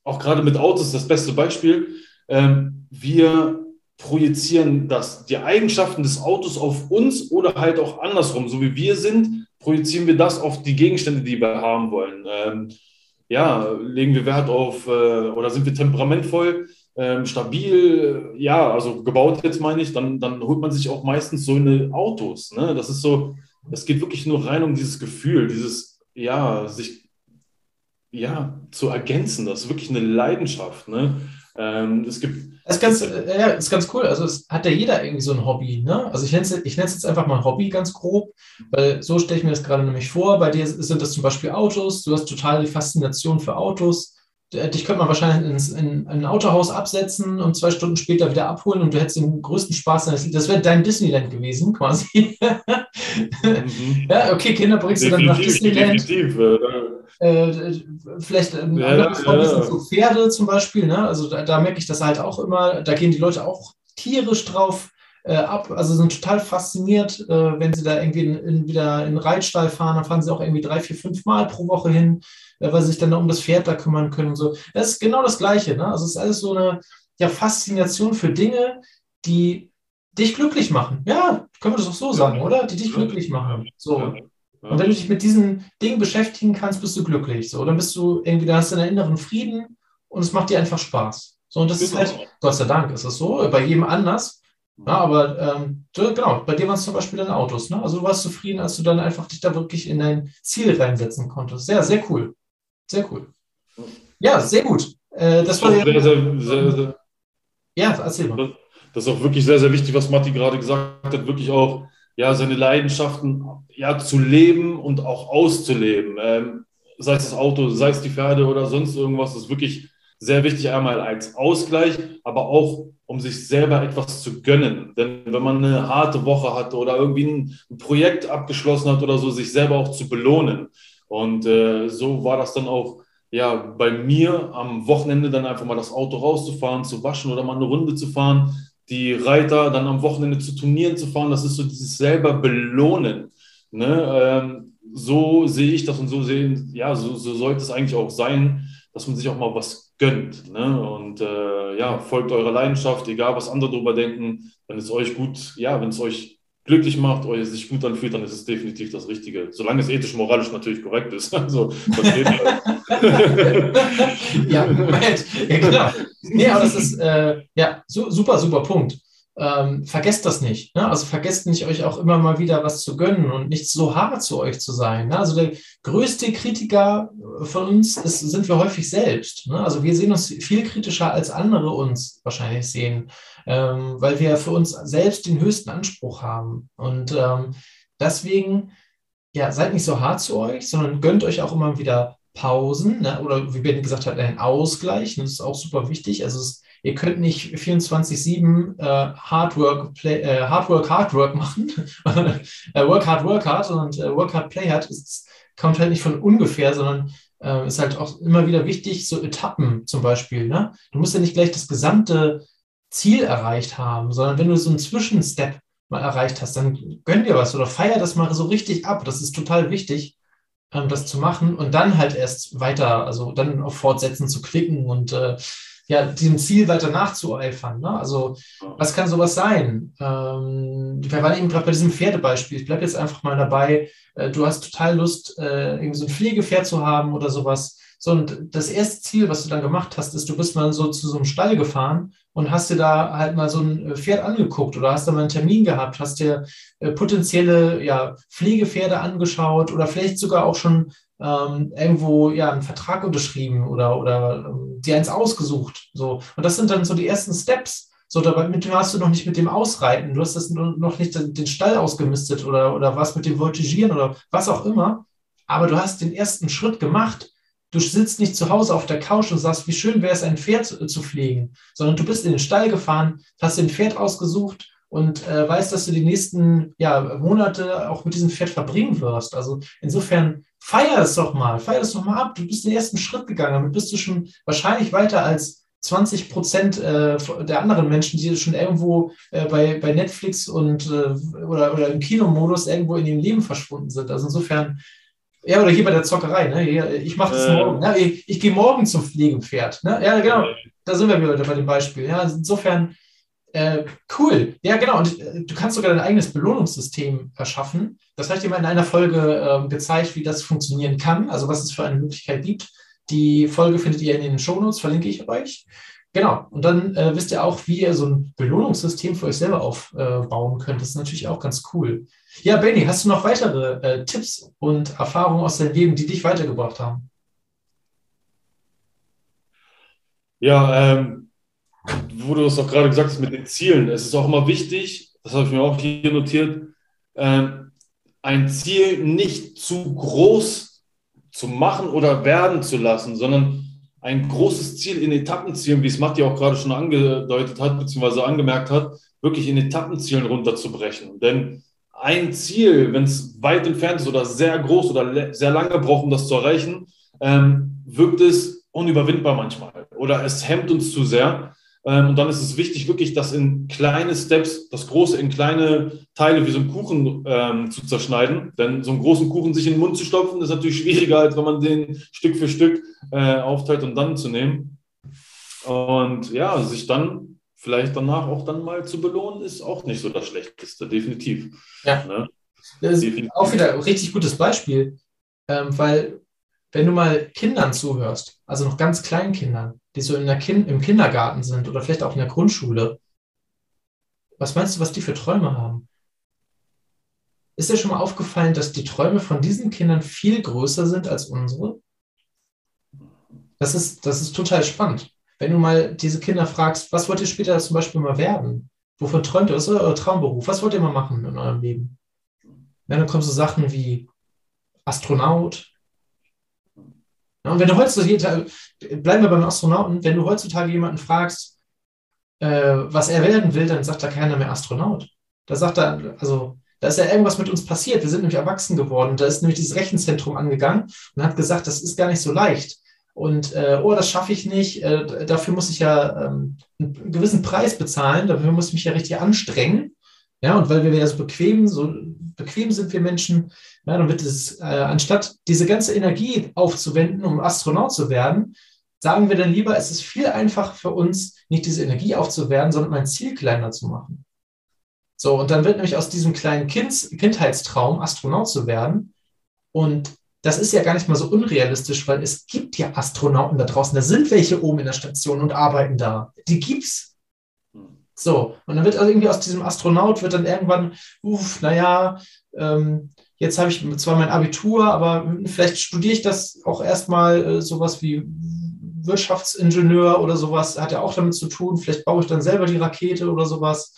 auch gerade mit Autos das beste Beispiel. Ähm, wir projizieren das, die Eigenschaften des Autos auf uns oder halt auch andersrum, so wie wir sind, projizieren wir das auf die Gegenstände, die wir haben wollen. Ähm, ja, legen wir Wert auf äh, oder sind wir temperamentvoll, ähm, stabil, ja, also gebaut jetzt meine ich, dann, dann holt man sich auch meistens so eine Autos. Ne? Das ist so, es geht wirklich nur rein um dieses Gefühl, dieses, ja, sich ja, zu ergänzen. Das ist wirklich eine Leidenschaft. Ne? Ähm, es gibt. Das ist, ganz, äh, ja, ist ganz cool. Also es hat ja jeder irgendwie so ein Hobby. Ne? Also ich nenne es ich jetzt einfach mal Hobby ganz grob, weil so stelle ich mir das gerade nämlich vor. Bei dir sind das zum Beispiel Autos. Du hast total die Faszination für Autos. Äh, dich könnte man wahrscheinlich ins, in, in ein Autohaus absetzen und zwei Stunden später wieder abholen und du hättest den größten Spaß deines Das wäre dein Disneyland gewesen, quasi. mhm. <laughs> Ja, okay, Kinder bringst definitiv, du dann nach Disneyland. Definitiv. Äh, vielleicht ein ja, anderes ja, ja. so Pferde zum Beispiel. Ne? Also da, da merke ich das halt auch immer. Da gehen die Leute auch tierisch drauf äh, ab, also sind total fasziniert, äh, wenn sie da irgendwie in, in, wieder in den Reitstall fahren, dann fahren sie auch irgendwie drei, vier, fünf Mal pro Woche hin, äh, weil sie sich dann um das Pferd da kümmern können und so. Das ist genau das Gleiche. Ne? Also es ist alles so eine ja, Faszination für Dinge, die dich glücklich machen. Ja, können wir das auch so sagen, oder? Die dich glücklich machen. So. Und wenn du dich mit diesen Dingen beschäftigen kannst, bist du glücklich. So, dann bist du irgendwie, da hast du einen inneren Frieden und es macht dir einfach Spaß. So, und das genau. ist halt, Gott sei Dank ist das so, bei jedem anders. Ja, aber ähm, genau, bei dir waren es zum Beispiel dann Autos. Ne? Also du warst zufrieden, als du dann einfach dich da wirklich in dein Ziel reinsetzen konntest. Sehr, sehr cool. Sehr cool. Ja, sehr gut. Äh, das, das war ja, sehr, sehr, sehr, ja, erzähl mal. Das ist auch wirklich sehr, sehr wichtig, was Matti gerade gesagt hat, wirklich auch ja, seine Leidenschaften ja, zu leben und auch auszuleben. Ähm, sei es das Auto, sei es die Pferde oder sonst irgendwas, das ist wirklich sehr wichtig, einmal als Ausgleich, aber auch um sich selber etwas zu gönnen. Denn wenn man eine harte Woche hat oder irgendwie ein Projekt abgeschlossen hat oder so, sich selber auch zu belohnen. Und äh, so war das dann auch ja, bei mir am Wochenende dann einfach mal das Auto rauszufahren, zu waschen oder mal eine Runde zu fahren, die Reiter dann am Wochenende zu Turnieren zu fahren, das ist so dieses selber belohnen. Ne? Ähm, so sehe ich das und so sehen, ja, so, so sollte es eigentlich auch sein, dass man sich auch mal was gönnt. Ne? Und äh, ja, folgt eurer Leidenschaft, egal was andere darüber denken, wenn es euch gut, ja, wenn es euch glücklich macht, euch sich gut anfühlt, dann ist es definitiv das Richtige. Solange es ethisch, moralisch natürlich korrekt ist. <laughs> Also, <laughs> ja, Moment. Ja, genau. Nee, aber das ist äh, ja su super, super Punkt ähm, vergesst das nicht. Ne? Also vergesst nicht, euch auch immer mal wieder was zu gönnen und nicht so hart zu euch zu sein. Ne? Also der größte Kritiker von uns ist, sind wir häufig selbst. Ne? Also wir sehen uns viel kritischer, als andere uns wahrscheinlich sehen, ähm, weil wir für uns selbst den höchsten Anspruch haben. Und ähm, deswegen, ja, seid nicht so hart zu euch, sondern gönnt euch auch immer wieder Pausen ne? oder wie Ben gesagt hat, einen Ausgleich. Das ist auch super wichtig. Also es ihr könnt nicht 24-7 äh, Hard Work, Play, äh, Hard Work, Hard Work machen, <laughs> äh, Work Hard, Work Hard, sondern äh, Work Hard, Play Hard ist, kommt halt nicht von ungefähr, sondern äh, ist halt auch immer wieder wichtig, so Etappen zum Beispiel. Ne? Du musst ja nicht gleich das gesamte Ziel erreicht haben, sondern wenn du so einen Zwischenstep mal erreicht hast, dann gönn dir was oder feier das mal so richtig ab. Das ist total wichtig, ähm, das zu machen und dann halt erst weiter, also dann auf Fortsetzen zu klicken und äh, ja, diesem Ziel weiter nachzueifern. Ne? Also, was kann sowas sein? Ähm, wir waren eben gerade bei diesem Pferdebeispiel. Ich bleibe jetzt einfach mal dabei. Äh, du hast total Lust, äh, irgendwie so ein Pflegepferd zu haben oder sowas. So, und das erste Ziel, was du dann gemacht hast, ist, du bist mal so zu so einem Stall gefahren und hast dir da halt mal so ein äh, Pferd angeguckt oder hast da mal einen Termin gehabt, hast dir äh, potenzielle ja, Pflegepferde angeschaut oder vielleicht sogar auch schon ähm, irgendwo ja einen Vertrag unterschrieben oder, oder ähm, dir eins ausgesucht. So. Und das sind dann so die ersten Steps. So, dabei mit dem hast du noch nicht mit dem Ausreiten, du hast das noch nicht den Stall ausgemistet oder, oder was mit dem Voltigieren oder was auch immer. Aber du hast den ersten Schritt gemacht. Du sitzt nicht zu Hause auf der Couch und sagst, wie schön wäre es, ein Pferd zu, zu pflegen, sondern du bist in den Stall gefahren, hast den Pferd ausgesucht und äh, weißt, dass du die nächsten ja, Monate auch mit diesem Pferd verbringen wirst. Also insofern feier es doch mal, feier es doch mal ab. Du bist den ersten Schritt gegangen, damit bist du schon wahrscheinlich weiter als 20 Prozent äh, der anderen Menschen, die schon irgendwo äh, bei, bei Netflix und äh, oder, oder im Kinomodus irgendwo in ihrem Leben verschwunden sind. Also insofern, ja, oder hier bei der Zockerei, ne? ich mache das morgen. Ne? Ich, ich gehe morgen zum Pflegepferd. Ne? Ja, genau. Da sind wir wieder bei dem Beispiel. Ja, also insofern, äh, cool. Ja, genau. Und äh, du kannst sogar dein eigenes Belohnungssystem erschaffen. Das habe ich dir mal in einer Folge äh, gezeigt, wie das funktionieren kann, also was es für eine Möglichkeit gibt. Die Folge findet ihr in den Shownotes, verlinke ich euch. Genau. Und dann äh, wisst ihr auch, wie ihr so ein Belohnungssystem für euch selber aufbauen könnt. Das ist natürlich auch ganz cool. Ja, Benny, hast du noch weitere äh, Tipps und Erfahrungen aus deinem Leben, die dich weitergebracht haben? Ja, ähm, wo du es auch gerade gesagt hast mit den Zielen, es ist auch immer wichtig, das habe ich mir auch hier notiert, ähm, ein Ziel nicht zu groß zu machen oder werden zu lassen, sondern ein großes Ziel in Etappenzielen, wie es Matti auch gerade schon angedeutet hat, beziehungsweise angemerkt hat, wirklich in Etappenzielen runterzubrechen. Denn ein Ziel, wenn es weit entfernt ist oder sehr groß oder sehr lange braucht, um das zu erreichen, ähm, wirkt es unüberwindbar manchmal oder es hemmt uns zu sehr. Ähm, und dann ist es wichtig, wirklich das in kleine Steps, das Große in kleine Teile wie so einen Kuchen ähm, zu zerschneiden. Denn so einen großen Kuchen sich in den Mund zu stopfen, ist natürlich schwieriger, als wenn man den Stück für Stück äh, aufteilt und dann zu nehmen. Und ja, sich dann vielleicht danach auch dann mal zu belohnen, ist auch nicht so das Schlechteste, definitiv. Ja. Ne? Das ist definitiv. auch wieder ein richtig gutes Beispiel, ähm, weil wenn du mal Kindern zuhörst, also noch ganz kleinen Kindern, die so in der kind im Kindergarten sind oder vielleicht auch in der Grundschule, was meinst du, was die für Träume haben? Ist dir schon mal aufgefallen, dass die Träume von diesen Kindern viel größer sind als unsere? Das ist, das ist total spannend. Wenn du mal diese Kinder fragst, was wollt ihr später zum Beispiel mal werden? Wovon träumt ihr? Was ist euer Traumberuf? Was wollt ihr mal machen in eurem Leben? Ja, dann kommen so Sachen wie Astronaut, ja, und wenn du heutzutage, bleiben wir beim Astronauten, wenn du heutzutage jemanden fragst, äh, was er werden will, dann sagt da keiner mehr Astronaut. Da sagt er, also, da ist ja irgendwas mit uns passiert. Wir sind nämlich erwachsen geworden. Da ist nämlich dieses Rechenzentrum angegangen und hat gesagt, das ist gar nicht so leicht. Und, äh, oh, das schaffe ich nicht. Äh, dafür muss ich ja ähm, einen gewissen Preis bezahlen. Dafür muss ich mich ja richtig anstrengen. Ja, und weil wir ja so bequem, so bequem sind wir Menschen, ja, dann wird es, äh, anstatt diese ganze Energie aufzuwenden, um Astronaut zu werden, sagen wir dann lieber, es ist viel einfacher für uns, nicht diese Energie aufzuwerden, sondern mein Ziel kleiner zu machen. So, und dann wird nämlich aus diesem kleinen kind, Kindheitstraum, Astronaut zu werden. Und das ist ja gar nicht mal so unrealistisch, weil es gibt ja Astronauten da draußen. Da sind welche oben in der Station und arbeiten da. Die gibt's. So, und dann wird also irgendwie aus diesem Astronaut wird dann irgendwann, uff, naja, ähm, jetzt habe ich zwar mein Abitur, aber vielleicht studiere ich das auch erstmal äh, sowas wie Wirtschaftsingenieur oder sowas, hat ja auch damit zu tun. Vielleicht baue ich dann selber die Rakete oder sowas.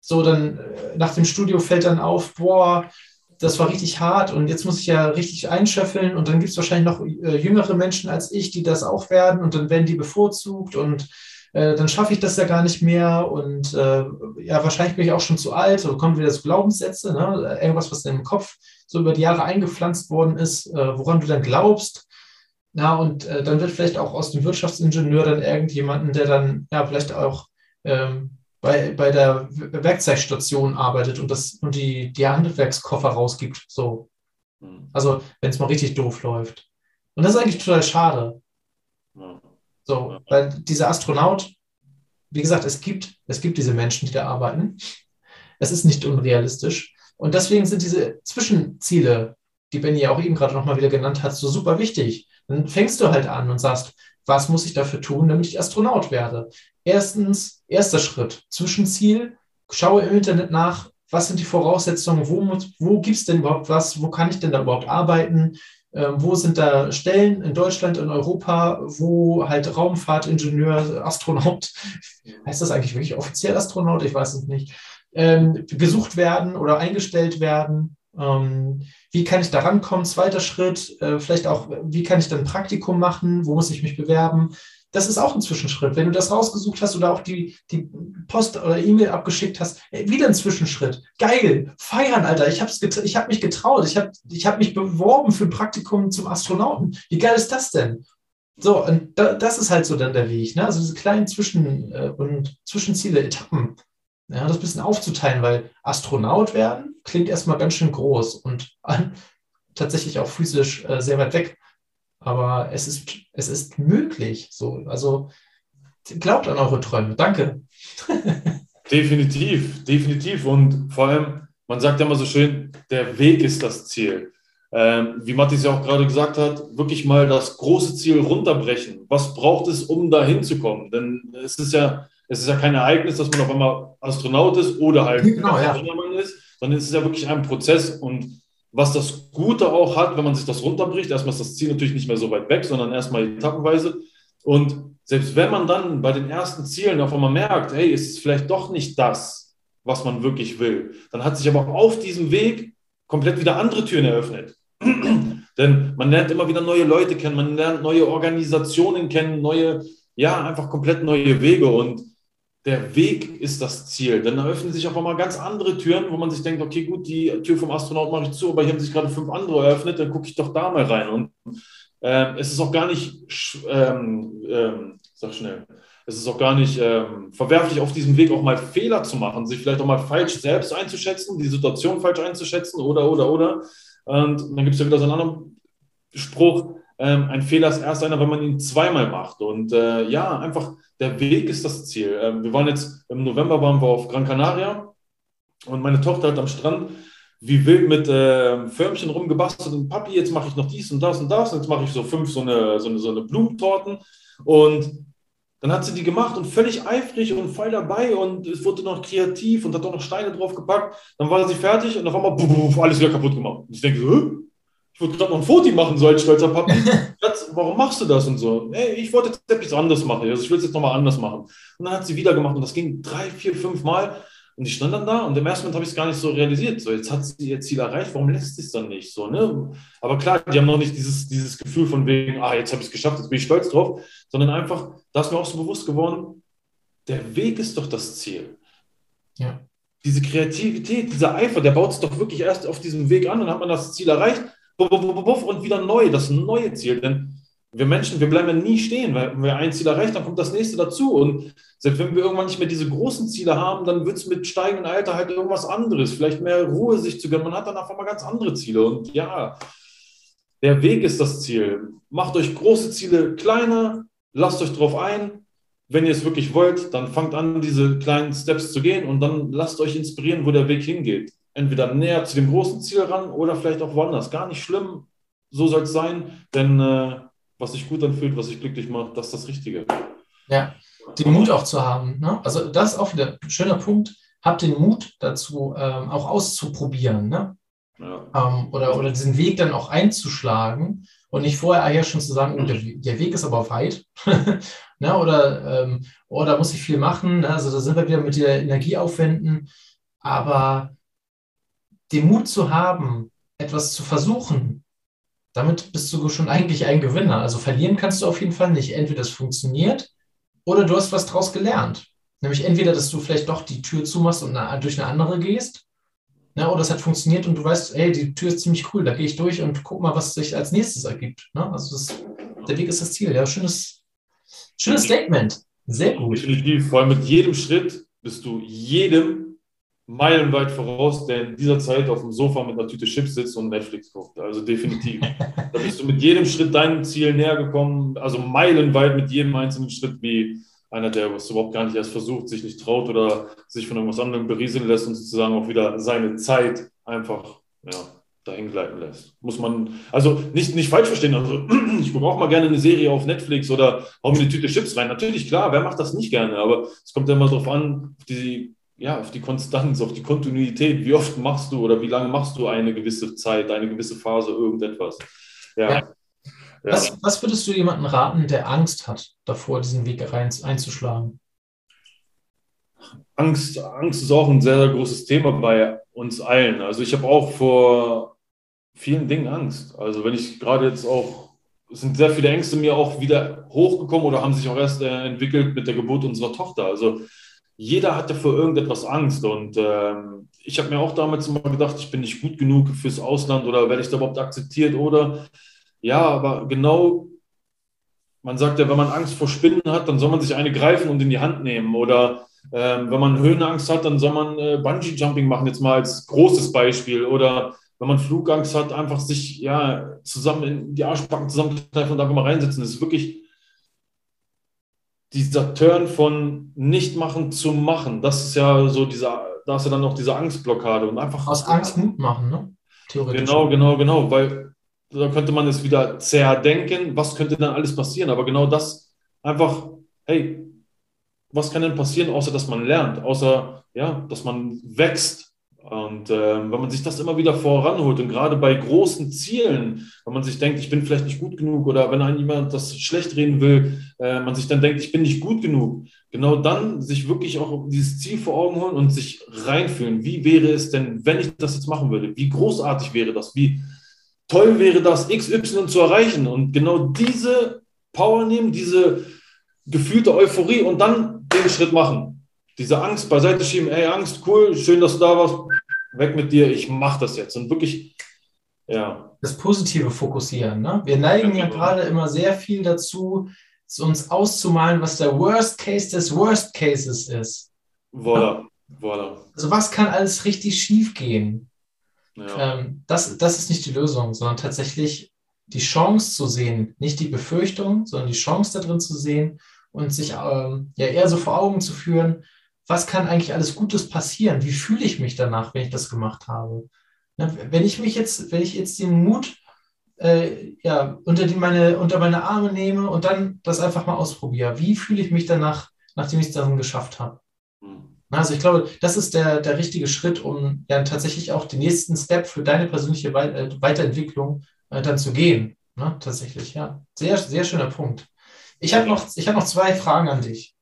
So, dann äh, nach dem Studio fällt dann auf, boah, das war richtig hart und jetzt muss ich ja richtig einschöffeln und dann gibt es wahrscheinlich noch äh, jüngere Menschen als ich, die das auch werden und dann werden die bevorzugt und äh, dann schaffe ich das ja gar nicht mehr und äh, ja, wahrscheinlich bin ich auch schon zu alt oder kommen wieder so Glaubenssätze, ne? irgendwas, was in deinem Kopf so über die Jahre eingepflanzt worden ist, äh, woran du dann glaubst. Na, und äh, dann wird vielleicht auch aus dem Wirtschaftsingenieur dann irgendjemanden, der dann ja vielleicht auch ähm, bei, bei der Werkzeugstation arbeitet und, das, und die, die Handwerkskoffer rausgibt. So. Hm. Also, wenn es mal richtig doof läuft. Und das ist eigentlich total schade. So, weil dieser Astronaut, wie gesagt, es gibt, es gibt diese Menschen, die da arbeiten. Es ist nicht unrealistisch. Und deswegen sind diese Zwischenziele, die Benny ja auch eben gerade nochmal wieder genannt hat, so super wichtig. Dann fängst du halt an und sagst, was muss ich dafür tun, damit ich Astronaut werde? Erstens, erster Schritt, Zwischenziel, schaue im Internet nach, was sind die Voraussetzungen, wo, wo gibt es denn überhaupt was, wo kann ich denn da überhaupt arbeiten, wo sind da Stellen in Deutschland, in Europa, wo halt Raumfahrtingenieur, Astronaut, <laughs> heißt das eigentlich wirklich offiziell Astronaut? Ich weiß es nicht, ähm, gesucht werden oder eingestellt werden. Ähm, wie kann ich da rankommen? Zweiter Schritt, äh, vielleicht auch, wie kann ich dann Praktikum machen? Wo muss ich mich bewerben? Das ist auch ein Zwischenschritt. Wenn du das rausgesucht hast oder auch die, die Post oder E-Mail abgeschickt hast, ey, wieder ein Zwischenschritt. Geil, feiern, Alter. Ich habe ich hab mich getraut. Ich habe ich hab mich beworben für ein Praktikum zum Astronauten. Wie geil ist das denn? So, und da, das ist halt so dann der Weg. Ne? Also diese kleinen Zwischen- äh, und Zwischenziele, Etappen. Ja, das ein bisschen aufzuteilen, weil Astronaut werden klingt erstmal ganz schön groß und <laughs> tatsächlich auch physisch äh, sehr weit weg. Aber es ist, es ist möglich. So. Also glaubt an eure Träume. Danke. <laughs> definitiv, definitiv. Und vor allem, man sagt ja immer so schön, der Weg ist das Ziel. Ähm, wie Matthias ja auch gerade gesagt hat, wirklich mal das große Ziel runterbrechen. Was braucht es, um da hinzukommen? Denn es ist ja, es ist ja kein Ereignis, dass man auf einmal Astronaut ist oder halt genau, ja. ist, sondern es ist ja wirklich ein Prozess und was das Gute auch hat, wenn man sich das runterbricht, erstmal ist das Ziel natürlich nicht mehr so weit weg, sondern erstmal etappenweise. Und selbst wenn man dann bei den ersten Zielen auf einmal merkt, hey, es ist vielleicht doch nicht das, was man wirklich will, dann hat sich aber auf diesem Weg komplett wieder andere Türen eröffnet. <clears throat> Denn man lernt immer wieder neue Leute kennen, man lernt neue Organisationen kennen, neue, ja, einfach komplett neue Wege. Und der Weg ist das Ziel. Dann eröffnen sich auf einmal ganz andere Türen, wo man sich denkt, okay, gut, die Tür vom Astronaut mache ich zu, aber hier haben sich gerade fünf andere eröffnet, dann gucke ich doch da mal rein. Und äh, es ist auch gar nicht, ähm, ähm, sag schnell, es ist auch gar nicht ähm, verwerflich, auf diesem Weg auch mal Fehler zu machen, sich vielleicht auch mal falsch selbst einzuschätzen, die Situation falsch einzuschätzen oder, oder, oder. Und dann gibt es ja wieder so einen anderen Spruch, ähm, ein Fehler ist erst einer, wenn man ihn zweimal macht. Und äh, ja, einfach der Weg ist das Ziel. Ähm, wir waren jetzt im November waren wir auf Gran Canaria und meine Tochter hat am Strand wie wild mit äh, Förmchen rumgebastelt und Papi, jetzt mache ich noch dies und das und das. Und jetzt mache ich so fünf so eine, so eine, so eine Blumentorten. Und dann hat sie die gemacht und völlig eifrig und voll dabei und es wurde noch kreativ und hat auch noch Steine drauf gepackt. Dann war sie fertig und auf einmal buh, alles wieder kaputt gemacht. Und ich denke so? Ich wollte gerade noch ein Foto machen, so als stolzer Papi. <laughs> Schatz, warum machst du das und so? Hey, ich wollte jetzt etwas anders machen. Also ich will es jetzt nochmal anders machen. Und dann hat sie wieder gemacht und das ging drei, vier, fünf Mal. Und ich stand dann da und im ersten Moment habe ich es gar nicht so realisiert. So, jetzt hat sie ihr Ziel erreicht, warum lässt sie es dann nicht so? Ne? Aber klar, die haben noch nicht dieses, dieses Gefühl von wegen, ah, jetzt habe ich es geschafft, jetzt bin ich stolz drauf, sondern einfach, da ist mir auch so bewusst geworden, der Weg ist doch das Ziel. Ja. Diese Kreativität, dieser Eifer, der baut es doch wirklich erst auf diesem Weg an und dann hat man das Ziel erreicht und wieder neu, das neue Ziel. Denn wir Menschen, wir bleiben ja nie stehen, wenn wir ein Ziel erreicht, dann kommt das nächste dazu. Und selbst wenn wir irgendwann nicht mehr diese großen Ziele haben, dann wird es mit steigendem Alter halt irgendwas anderes, vielleicht mehr Ruhe sich zu gönnen. Man hat dann auf einmal ganz andere Ziele. Und ja, der Weg ist das Ziel. Macht euch große Ziele kleiner, lasst euch drauf ein. Wenn ihr es wirklich wollt, dann fangt an, diese kleinen Steps zu gehen und dann lasst euch inspirieren, wo der Weg hingeht entweder näher zu dem großen Ziel ran oder vielleicht auch woanders. Gar nicht schlimm, so soll es sein, denn äh, was sich gut anfühlt, was sich glücklich macht, das ist das Richtige. Ja, den Mut auch zu haben. Ne? Also das ist auch wieder ein schöner Punkt. Habt den Mut dazu, ähm, auch auszuprobieren. Ne? Ja. Ähm, oder, oder diesen Weg dann auch einzuschlagen und nicht vorher ja schon zu sagen, oh, der, der Weg ist aber weit. <laughs> ne? Oder ähm, oh, da muss ich viel machen. Ne? Also da sind wir wieder mit der Energie aufwenden. Aber den Mut zu haben, etwas zu versuchen, damit bist du schon eigentlich ein Gewinner. Also verlieren kannst du auf jeden Fall nicht. Entweder es funktioniert oder du hast was draus gelernt. Nämlich entweder, dass du vielleicht doch die Tür zumachst und durch eine andere gehst, ne, oder es hat funktioniert und du weißt, ey, die Tür ist ziemlich cool, da gehe ich durch und guck mal, was sich als nächstes ergibt. Ne? Also das, der Weg ist das Ziel. Ja, schönes, schönes Statement. Sehr gut. Definitiv, vor allem mit jedem Schritt bist du jedem meilenweit voraus, der in dieser Zeit auf dem Sofa mit einer Tüte Chips sitzt und Netflix guckt. Also definitiv. <laughs> da bist du mit jedem Schritt deinem Ziel näher gekommen, also meilenweit mit jedem einzelnen Schritt, wie einer, der es überhaupt gar nicht erst versucht, sich nicht traut oder sich von irgendwas anderem berieseln lässt und sozusagen auch wieder seine Zeit einfach ja, dahin gleiten lässt. Muss man, also nicht, nicht falsch verstehen, also <clears throat> ich gucke auch mal gerne eine Serie auf Netflix oder hau mir eine Tüte Chips rein. Natürlich, klar, wer macht das nicht gerne, aber es kommt ja immer darauf an, die, ja, auf die Konstanz, auf die Kontinuität. Wie oft machst du oder wie lange machst du eine gewisse Zeit, eine gewisse Phase, irgendetwas. Ja. ja. Was, was, würdest du jemandem raten, der Angst hat, davor diesen Weg rein, einzuschlagen? Angst, Angst ist auch ein sehr, sehr großes Thema bei uns allen. Also ich habe auch vor vielen Dingen Angst. Also wenn ich gerade jetzt auch, es sind sehr viele Ängste mir auch wieder hochgekommen oder haben sich auch erst äh, entwickelt mit der Geburt unserer Tochter. Also jeder hatte vor irgendetwas Angst und ähm, ich habe mir auch damals immer gedacht, ich bin nicht gut genug fürs Ausland oder werde ich da überhaupt akzeptiert oder ja, aber genau, man sagt ja, wenn man Angst vor Spinnen hat, dann soll man sich eine greifen und in die Hand nehmen. Oder ähm, wenn man Höhenangst hat, dann soll man äh, Bungee-Jumping machen, jetzt mal als großes Beispiel. Oder wenn man Flugangst hat, einfach sich ja zusammen in die Arschbacken zusammenkneifen und einfach mal reinsetzen. Das ist wirklich dieser Turn von nicht machen zu machen. Das ist ja so dieser, da ist ja dann noch diese Angstblockade und einfach. Aus Angst Mut machen, ne? Theoretisch. Genau, genau, genau. Weil da könnte man es wieder zerdenken, was könnte dann alles passieren. Aber genau das einfach, hey, was kann denn passieren, außer dass man lernt, außer ja, dass man wächst. Und äh, wenn man sich das immer wieder voranholt und gerade bei großen Zielen, wenn man sich denkt, ich bin vielleicht nicht gut genug oder wenn einem jemand das schlecht reden will, äh, man sich dann denkt, ich bin nicht gut genug, genau dann sich wirklich auch dieses Ziel vor Augen holen und sich reinfühlen. Wie wäre es denn, wenn ich das jetzt machen würde? Wie großartig wäre das? Wie, toll wäre das, XY zu erreichen. Und genau diese Power nehmen, diese gefühlte Euphorie und dann den Schritt machen. Diese Angst beiseite schieben, ey, Angst, cool, schön, dass du da warst, weg mit dir, ich mache das jetzt. Und wirklich, ja. Das Positive fokussieren. Ne? Wir neigen ja, ja gerade immer sehr viel dazu, uns auszumalen, was der Worst Case des Worst Cases ist. Voilà, voilà. Also was kann alles richtig schief gehen? Ja. Ähm, das, das ist nicht die Lösung, sondern tatsächlich die Chance zu sehen, nicht die Befürchtung, sondern die Chance da drin zu sehen und sich ähm, ja eher so vor Augen zu führen, was kann eigentlich alles Gutes passieren? Wie fühle ich mich danach, wenn ich das gemacht habe? Ne, wenn ich mich jetzt, wenn ich jetzt den Mut äh, ja, unter, die meine, unter meine Arme nehme und dann das einfach mal ausprobiere, wie fühle ich mich danach, nachdem ich es dann geschafft habe? Also ich glaube, das ist der, der richtige Schritt, um ja tatsächlich auch den nächsten Step für deine persönliche äh, Weiterentwicklung äh, dann zu gehen. Ne? Tatsächlich, ja. Sehr, sehr schöner Punkt. Ich habe noch, hab noch zwei Fragen an dich.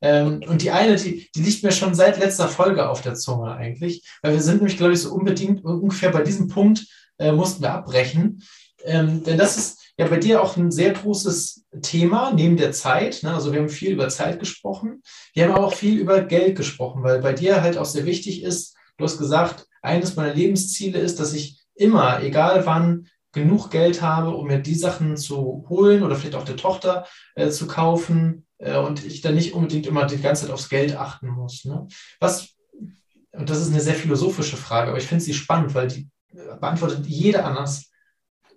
Ähm, und die eine, die, die liegt mir schon seit letzter Folge auf der Zunge eigentlich, weil wir sind nämlich, glaube ich, so unbedingt ungefähr bei diesem Punkt äh, mussten wir abbrechen. Ähm, denn das ist ja bei dir auch ein sehr großes Thema neben der Zeit. Ne? Also wir haben viel über Zeit gesprochen. Wir haben aber auch viel über Geld gesprochen, weil bei dir halt auch sehr wichtig ist, du hast gesagt, eines meiner Lebensziele ist, dass ich immer, egal wann, genug Geld habe, um mir die Sachen zu holen oder vielleicht auch der Tochter äh, zu kaufen äh, und ich dann nicht unbedingt immer die ganze Zeit aufs Geld achten muss. Ne? Was, und das ist eine sehr philosophische Frage, aber ich finde sie spannend, weil die äh, beantwortet jeder anders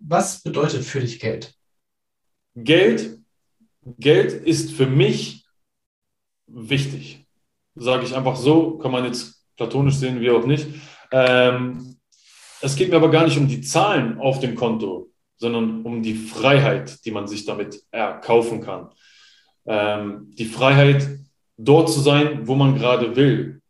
was bedeutet für dich Geld? Geld, Geld ist für mich wichtig. Sage ich einfach so, kann man jetzt platonisch sehen, wie auch nicht. Ähm, es geht mir aber gar nicht um die Zahlen auf dem Konto, sondern um die Freiheit, die man sich damit erkaufen kann. Ähm, die Freiheit, dort zu sein, wo man gerade will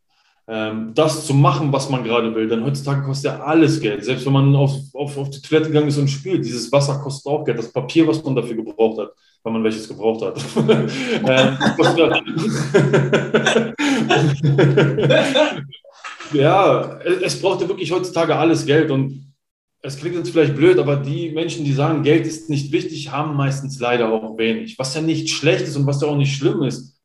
das zu machen, was man gerade will. Denn heutzutage kostet ja alles Geld. Selbst wenn man auf, auf, auf die Toilette gegangen ist und spielt, dieses Wasser kostet auch Geld. Das Papier, was man dafür gebraucht hat, wenn man welches gebraucht hat. <laughs> ähm, ja, <laughs> es braucht ja wirklich heutzutage alles Geld. Und es klingt jetzt vielleicht blöd, aber die Menschen, die sagen, Geld ist nicht wichtig, haben meistens leider auch wenig. Was ja nicht schlecht ist und was ja auch nicht schlimm ist.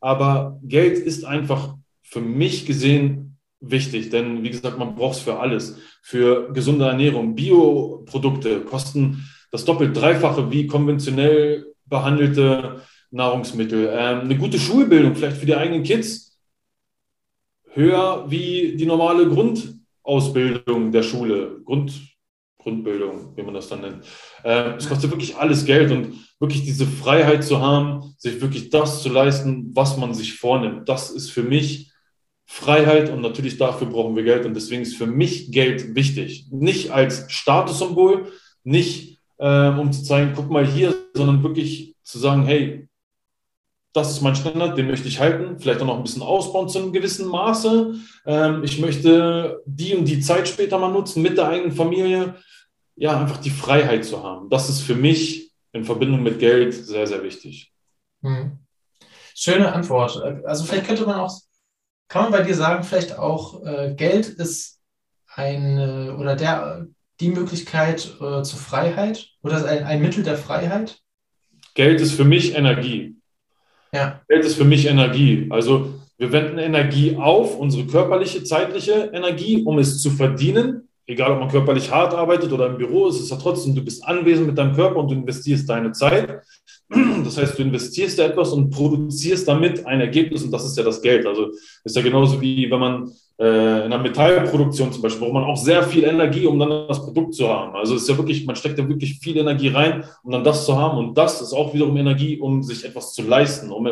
Aber Geld ist einfach für mich gesehen wichtig, denn wie gesagt, man braucht es für alles. Für gesunde Ernährung. Bioprodukte kosten das doppelt, dreifache wie konventionell behandelte Nahrungsmittel. Ähm, eine gute Schulbildung, vielleicht für die eigenen Kids, höher wie die normale Grundausbildung der Schule. Grund, Grundbildung, wie man das dann nennt. Äh, es kostet wirklich alles Geld und wirklich diese Freiheit zu haben, sich wirklich das zu leisten, was man sich vornimmt. Das ist für mich Freiheit und natürlich dafür brauchen wir Geld und deswegen ist für mich Geld wichtig. Nicht als Statussymbol, nicht äh, um zu zeigen, guck mal hier, sondern wirklich zu sagen, hey, das ist mein Standard, den möchte ich halten, vielleicht auch noch ein bisschen ausbauen zu einem gewissen Maße. Ähm, ich möchte die und die Zeit später mal nutzen mit der eigenen Familie ja, einfach die Freiheit zu haben. Das ist für mich in Verbindung mit Geld sehr, sehr wichtig. Hm. Schöne Antwort. Also vielleicht könnte man auch, kann man bei dir sagen, vielleicht auch äh, Geld ist eine oder der die Möglichkeit äh, zur Freiheit oder ein, ein Mittel der Freiheit? Geld ist für mich Energie. Ja. Geld ist für mich Energie. Also wir wenden Energie auf, unsere körperliche, zeitliche Energie, um es zu verdienen egal ob man körperlich hart arbeitet oder im Büro, ist es ja trotzdem, du bist anwesend mit deinem Körper und du investierst deine Zeit. Das heißt, du investierst da etwas und produzierst damit ein Ergebnis und das ist ja das Geld. Also ist ja genauso wie wenn man äh, in einer Metallproduktion zum Beispiel, braucht man auch sehr viel Energie, um dann das Produkt zu haben. Also ist ja wirklich, man steckt ja wirklich viel Energie rein, um dann das zu haben und das ist auch wiederum Energie, um sich etwas zu leisten, um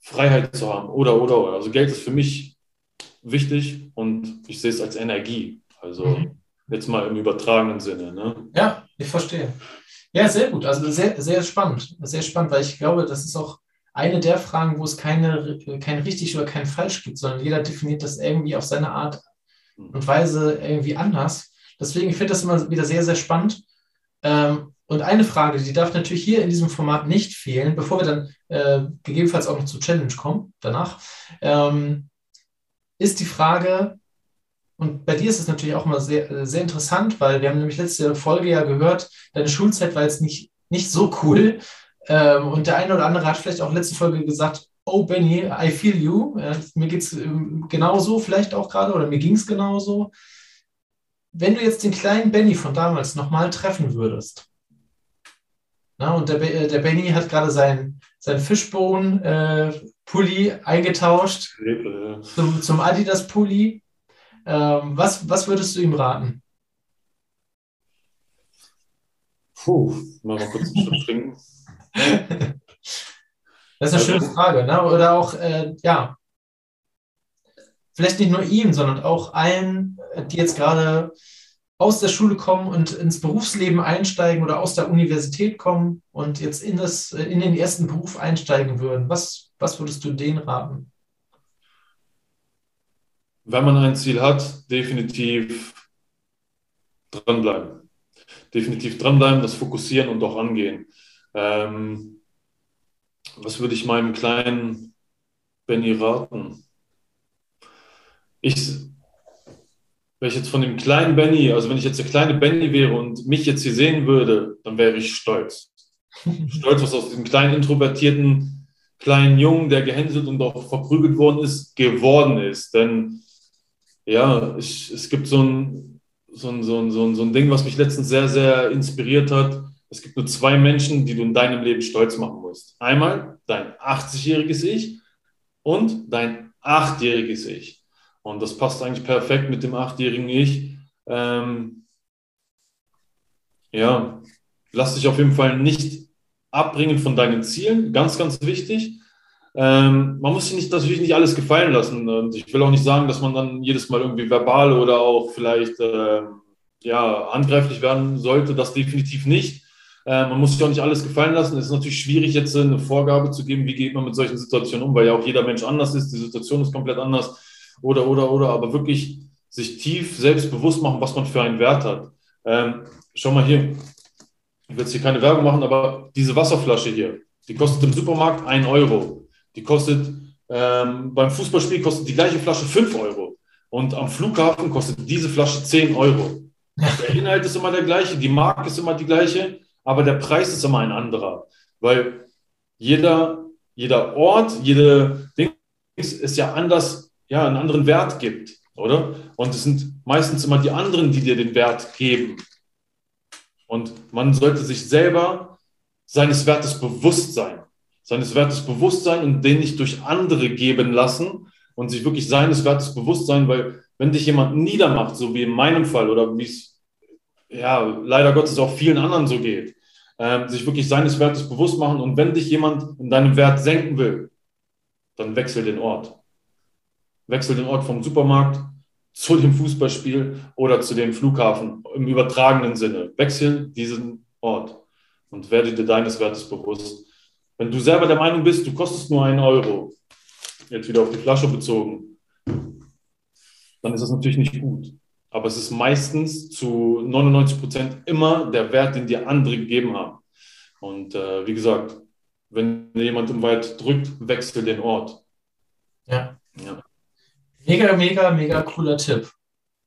Freiheit zu haben oder, oder, oder. Also Geld ist für mich wichtig und ich sehe es als Energie. Also mhm. Jetzt mal im übertragenen Sinne. Ne? Ja, ich verstehe. Ja, sehr gut. Also sehr, sehr spannend. Sehr spannend, weil ich glaube, das ist auch eine der Fragen, wo es keine, kein richtig oder kein falsch gibt, sondern jeder definiert das irgendwie auf seine Art und Weise irgendwie anders. Deswegen finde ich das immer wieder sehr, sehr spannend. Ähm, und eine Frage, die darf natürlich hier in diesem Format nicht fehlen, bevor wir dann äh, gegebenenfalls auch noch zur Challenge kommen, danach, ähm, ist die Frage, und bei dir ist es natürlich auch immer sehr, äh, sehr interessant, weil wir haben nämlich letzte Folge ja gehört, deine Schulzeit war jetzt nicht, nicht so cool. Ähm, und der eine oder andere hat vielleicht auch letzte Folge gesagt, oh Benny, I feel you. Mir geht es ähm, genauso vielleicht auch gerade oder mir ging es genauso. Wenn du jetzt den kleinen Benny von damals nochmal treffen würdest, na, und der, äh, der Benny hat gerade seinen sein Fishbone-Pulli äh, eingetauscht zum, zum Adidas-Pulli ähm, was, was würdest du ihm raten? Puh, mal, mal kurz einen Schluck <laughs> trinken. Das ist eine schöne Frage, ne? Oder auch, äh, ja, vielleicht nicht nur ihm, sondern auch allen, die jetzt gerade aus der Schule kommen und ins Berufsleben einsteigen oder aus der Universität kommen und jetzt in, das, in den ersten Beruf einsteigen würden. Was, was würdest du denen raten? Wenn man ein Ziel hat, definitiv dranbleiben. Definitiv dranbleiben, das fokussieren und auch angehen. Ähm, was würde ich meinem kleinen Benny raten? Ich, wenn ich jetzt von dem kleinen Benny, also wenn ich jetzt der kleine Benny wäre und mich jetzt hier sehen würde, dann wäre ich stolz. <laughs> stolz, was aus diesem kleinen introvertierten kleinen Jungen, der gehänselt und auch verprügelt worden ist, geworden ist. Denn ja, ich, es gibt so ein, so, ein, so, ein, so, ein, so ein Ding, was mich letztens sehr, sehr inspiriert hat. Es gibt nur zwei Menschen, die du in deinem Leben stolz machen musst. Einmal dein 80-jähriges Ich und dein 8-jähriges Ich. Und das passt eigentlich perfekt mit dem 8-jährigen Ich. Ähm, ja, lass dich auf jeden Fall nicht abbringen von deinen Zielen. Ganz, ganz wichtig. Ähm, man muss sich nicht, natürlich nicht alles gefallen lassen. Und ich will auch nicht sagen, dass man dann jedes Mal irgendwie verbal oder auch vielleicht äh, ja, handgreiflich werden sollte. Das definitiv nicht. Äh, man muss sich auch nicht alles gefallen lassen. Es ist natürlich schwierig, jetzt eine Vorgabe zu geben, wie geht man mit solchen Situationen um, weil ja auch jeder Mensch anders ist. Die Situation ist komplett anders. Oder, oder, oder. Aber wirklich sich tief selbstbewusst machen, was man für einen Wert hat. Ähm, schau mal hier. Ich will jetzt hier keine Werbung machen, aber diese Wasserflasche hier, die kostet im Supermarkt 1 Euro. Die kostet ähm, beim Fußballspiel kostet die gleiche Flasche 5 Euro. Und am Flughafen kostet diese Flasche 10 Euro. Der Inhalt ist immer der gleiche, die Marke ist immer die gleiche, aber der Preis ist immer ein anderer. Weil jeder, jeder Ort, jede Ding ist ja anders, ja, einen anderen Wert gibt, oder? Und es sind meistens immer die anderen, die dir den Wert geben. Und man sollte sich selber seines Wertes bewusst sein. Seines Wertes bewusst sein und den nicht durch andere geben lassen und sich wirklich seines Wertes bewusst sein, weil wenn dich jemand niedermacht, so wie in meinem Fall oder wie es ja leider Gottes auch vielen anderen so geht, äh, sich wirklich seines Wertes bewusst machen und wenn dich jemand in deinem Wert senken will, dann wechsel den Ort. Wechsel den Ort vom Supermarkt zu dem Fußballspiel oder zu dem Flughafen im übertragenen Sinne. Wechsel diesen Ort und werde dir deines Wertes bewusst. Wenn du selber der Meinung bist, du kostest nur einen Euro, jetzt wieder auf die Flasche bezogen, dann ist das natürlich nicht gut. Aber es ist meistens zu 99 Prozent immer der Wert, den dir andere gegeben haben. Und äh, wie gesagt, wenn jemand im Wald drückt, wechsel den Ort. Ja. ja. Mega, mega, mega cooler Tipp.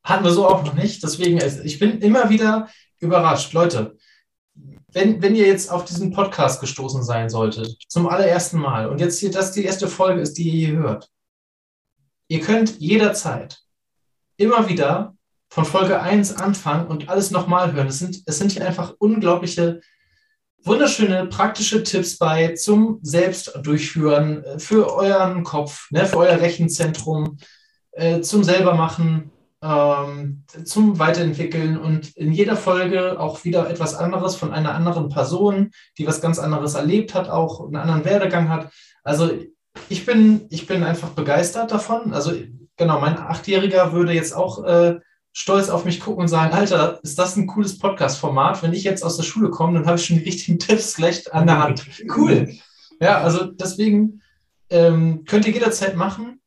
Hatten wir so auch noch nicht. Deswegen, ich bin immer wieder überrascht. Leute, wenn, wenn ihr jetzt auf diesen Podcast gestoßen sein solltet, zum allerersten Mal, und jetzt hier das die erste Folge ist, die ihr hier hört, ihr könnt jederzeit immer wieder von Folge 1 anfangen und alles nochmal hören. Es sind, es sind hier einfach unglaubliche, wunderschöne, praktische Tipps bei zum Selbstdurchführen, äh, für euren Kopf, ne, für euer Rechenzentrum, äh, zum Selbermachen, ähm, zum Weiterentwickeln und in jeder Folge auch wieder etwas anderes von einer anderen Person, die was ganz anderes erlebt hat, auch einen anderen Werdegang hat. Also ich bin, ich bin einfach begeistert davon. Also genau, mein Achtjähriger würde jetzt auch äh, stolz auf mich gucken und sagen, Alter, ist das ein cooles Podcast-Format? Wenn ich jetzt aus der Schule komme, dann habe ich schon die richtigen <laughs> Tipps gleich an der Hand. Cool. <laughs> Ja, also deswegen ähm, könnt ihr jederzeit machen.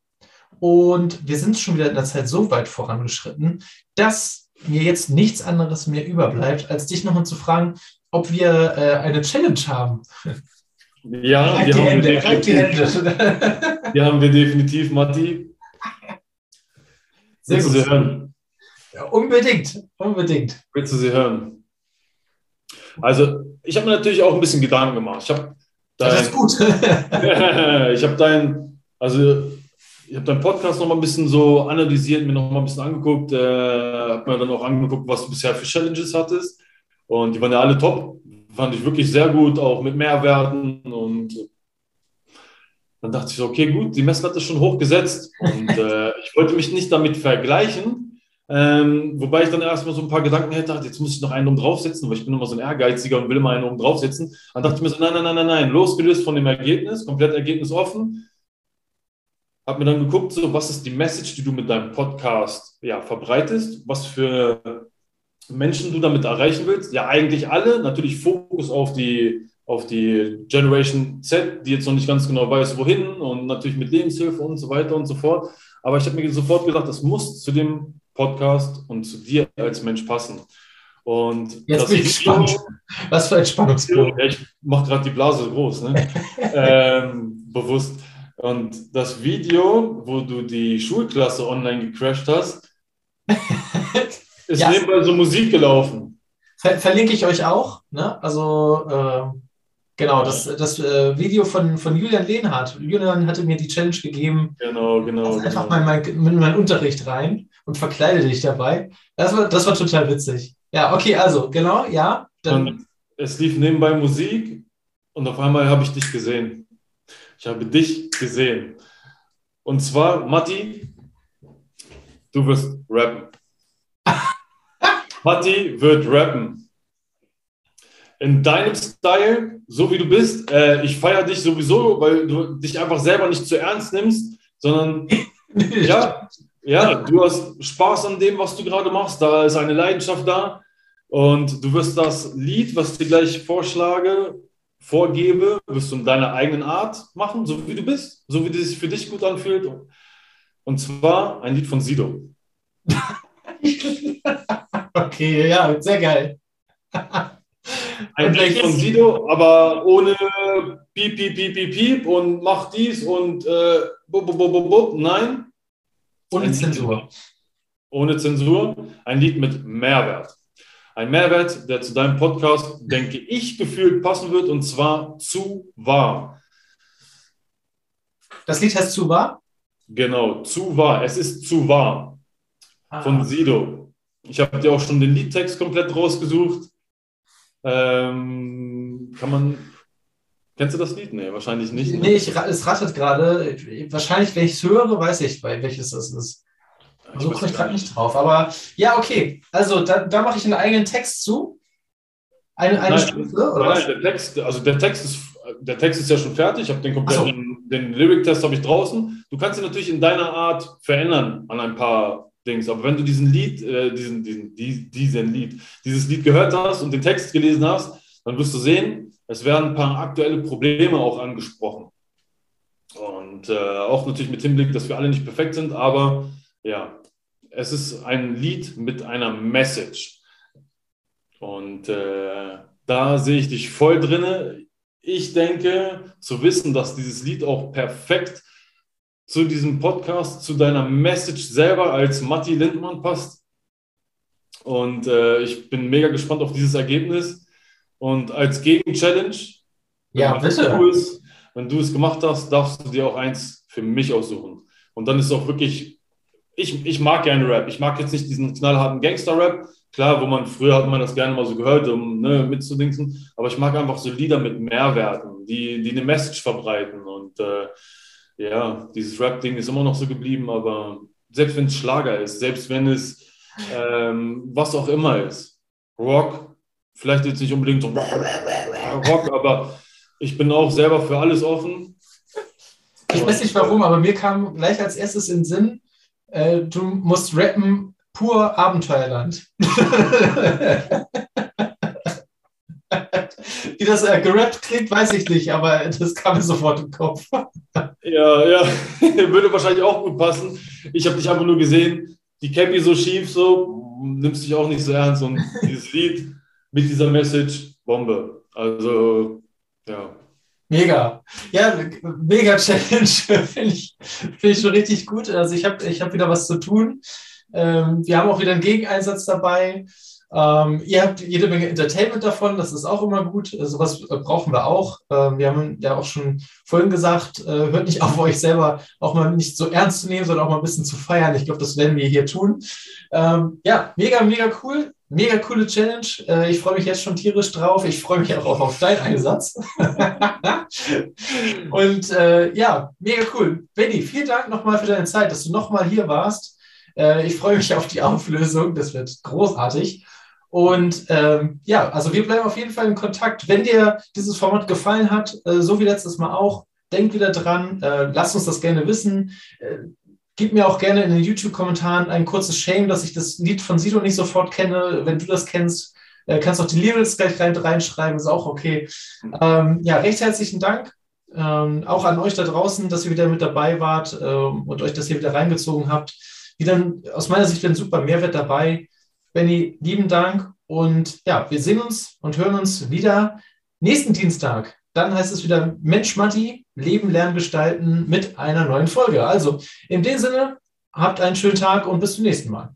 Und wir sind schon wieder in der Zeit so weit vorangeschritten, dass mir jetzt nichts anderes mehr überbleibt, als dich nochmal zu fragen, ob wir äh, eine Challenge haben. Ja, die, die, haben Hände, wir definitiv, <laughs> die haben wir definitiv, Matti. Willst du sie hören? Ja, unbedingt, unbedingt. Willst du sie hören? Also, ich habe mir natürlich auch ein bisschen Gedanken gemacht. Ich habe dein, das ist gut. <laughs> <laughs> ich habe dein, also ich habe deinen Podcast noch mal ein bisschen so analysiert, mir noch mal ein bisschen angeguckt, äh, habe mir dann auch angeguckt, was du bisher für Challenges hattest. Und die waren ja alle top. Fand ich wirklich sehr gut, auch mit Mehrwerten. Und dann dachte ich so, okay, gut, die Messlatte ist schon hochgesetzt. Und äh, <laughs> ich wollte mich nicht damit vergleichen. Ähm, wobei ich dann erstmal so ein paar Gedanken hätte, jetzt muss ich noch einen oben draufsetzen, weil ich bin immer so ein Ehrgeiziger und will immer einen oben draufsetzen. Dann dachte ich mir so, nein, nein, nein, nein, nein, losgelöst von dem Ergebnis, komplett ergebnisoffen habe mir dann geguckt, so, was ist die Message, die du mit deinem Podcast ja, verbreitest, was für Menschen du damit erreichen willst. Ja, eigentlich alle. Natürlich Fokus auf die, auf die Generation Z, die jetzt noch nicht ganz genau weiß, wohin und natürlich mit Lebenshilfe und so weiter und so fort. Aber ich habe mir sofort gedacht, das muss zu dem Podcast und zu dir als Mensch passen. Und Jetzt bin ich gespannt. Was für ein Spannungsbogen. Ich mache gerade die Blase groß, ne? <laughs> ähm, bewusst. Und das Video, wo du die Schulklasse online gecrashed hast, <laughs> ist ja. nebenbei so Musik gelaufen. Ver verlinke ich euch auch. Ne? Also äh, genau, das, das äh, Video von, von Julian Lehnhardt. Julian hatte mir die Challenge gegeben. Genau, genau. Also einfach genau. mal in mein, mein Unterricht rein und verkleide dich dabei. Das war, das war total witzig. Ja, okay, also genau, ja. Dann. es lief nebenbei Musik und auf einmal habe ich dich gesehen. Ich habe dich gesehen. Und zwar, Matti, du wirst rappen. <laughs> Matti wird rappen. In deinem Style, so wie du bist. Äh, ich feiere dich sowieso, weil du dich einfach selber nicht zu ernst nimmst, sondern <laughs> ja, ja, du hast Spaß an dem, was du gerade machst. Da ist eine Leidenschaft da. Und du wirst das Lied, was ich dir gleich vorschlage, vorgebe, wirst du in deiner eigenen Art machen, so wie du bist, so wie es sich für dich gut anfühlt. Und zwar ein Lied von Sido. <laughs> okay, ja, sehr geil. Ein Lied von Sido, aber ohne piep, piep, piep, piep, piep und mach dies und äh, bub, bub, bub, bub. Nein. Ohne Zensur. Ohne Zensur. Ein Lied mit Mehrwert. Ein Mehrwert, der zu deinem Podcast, denke ich, gefühlt passen wird und zwar zu wahr. Das Lied heißt Zu wahr? Genau, Zu wahr. Es ist zu wahr. Ah. Von Sido. Ich habe dir auch schon den Liedtext komplett rausgesucht. Ähm, kann man. Kennst du das Lied? Nee, wahrscheinlich nicht. Nee, ich, es rattert gerade. Wahrscheinlich, wenn ich es höre, weiß ich, welches das ist. So komme ich gerade nicht drauf. Aber ja, okay. Also da, da mache ich einen eigenen Text zu. Eine, eine nein, Stufe, oder nein, was? Der Text, also der Text ist, der Text ist ja schon fertig. Ich habe den kompletten, so. den Lyric-Test habe ich draußen. Du kannst ihn natürlich in deiner Art verändern an ein paar Dings. Aber wenn du diesen Lied, äh, diesen, diesen, diesen Lied, dieses Lied gehört hast und den Text gelesen hast, dann wirst du sehen, es werden ein paar aktuelle Probleme auch angesprochen. Und äh, auch natürlich mit Hinblick, dass wir alle nicht perfekt sind, aber ja, es ist ein Lied mit einer Message. Und äh, da sehe ich dich voll drinne. Ich denke, zu wissen, dass dieses Lied auch perfekt zu diesem Podcast, zu deiner Message selber als Matti Lindmann passt. Und äh, ich bin mega gespannt auf dieses Ergebnis. Und als Gegen-Challenge, ja, bitte. Du es, wenn du es gemacht hast, darfst du dir auch eins für mich aussuchen. Und dann ist es auch wirklich, ich, ich mag gerne Rap. Ich mag jetzt nicht diesen knallharten Gangster-Rap. Klar, wo man früher hat man das gerne mal so gehört, um ne, mitzudingsen. Aber ich mag einfach so Lieder mit Mehrwerten, die, die eine Message verbreiten. Und äh, ja, dieses Rap-Ding ist immer noch so geblieben, aber selbst wenn es Schlager ist, selbst wenn es ähm, was auch immer ist, Rock, vielleicht jetzt nicht unbedingt so Rock, aber ich bin auch selber für alles offen. Ich weiß nicht warum, aber mir kam gleich als erstes in den Sinn, äh, du musst rappen pur Abenteuerland. <laughs> Wie das äh, gerappt klingt, weiß ich nicht, aber das kam mir sofort im Kopf. <laughs> Ja, ja, <laughs> würde wahrscheinlich auch gut passen. Ich habe dich einfach nur gesehen, die Cappy so schief, so, nimmst dich auch nicht so ernst und dieses Lied mit dieser Message, Bombe. Also, ja. Mega. Ja, mega Challenge. <laughs> Finde ich, find ich schon richtig gut. Also ich habe ich hab wieder was zu tun. Ähm, wir haben auch wieder einen Gegeneinsatz dabei. Ähm, ihr habt jede Menge Entertainment davon, das ist auch immer gut. Sowas äh, brauchen wir auch. Ähm, wir haben ja auch schon vorhin gesagt, äh, hört nicht <laughs> auf, euch selber auch mal nicht so ernst zu nehmen, sondern auch mal ein bisschen zu feiern. Ich glaube, das werden wir hier tun. Ähm, ja, mega, mega cool. Mega coole Challenge. Äh, ich freue mich jetzt schon tierisch drauf. Ich freue mich auch auf deinen Einsatz. <laughs> Und äh, ja, mega cool. Benny, vielen Dank nochmal für deine Zeit, dass du nochmal hier warst. Äh, ich freue mich auf die Auflösung. Das wird großartig. Und ähm, ja, also wir bleiben auf jeden Fall in Kontakt. Wenn dir dieses Format gefallen hat, äh, so wie letztes Mal auch, denk wieder dran, äh, lasst uns das gerne wissen. Äh, gib mir auch gerne in den YouTube-Kommentaren ein kurzes Shame, dass ich das Lied von Sido nicht sofort kenne. Wenn du das kennst, äh, kannst auch die Lyrics gleich rein, reinschreiben, ist auch okay. Ähm, ja, recht herzlichen Dank. Ähm, auch an euch da draußen, dass ihr wieder mit dabei wart ähm, und euch das hier wieder reingezogen habt. Wieder aus meiner Sicht ein super Mehrwert dabei. Benny, lieben Dank und ja, wir sehen uns und hören uns wieder nächsten Dienstag. Dann heißt es wieder Mensch Matti, Leben, Lernen, Gestalten mit einer neuen Folge. Also in dem Sinne, habt einen schönen Tag und bis zum nächsten Mal.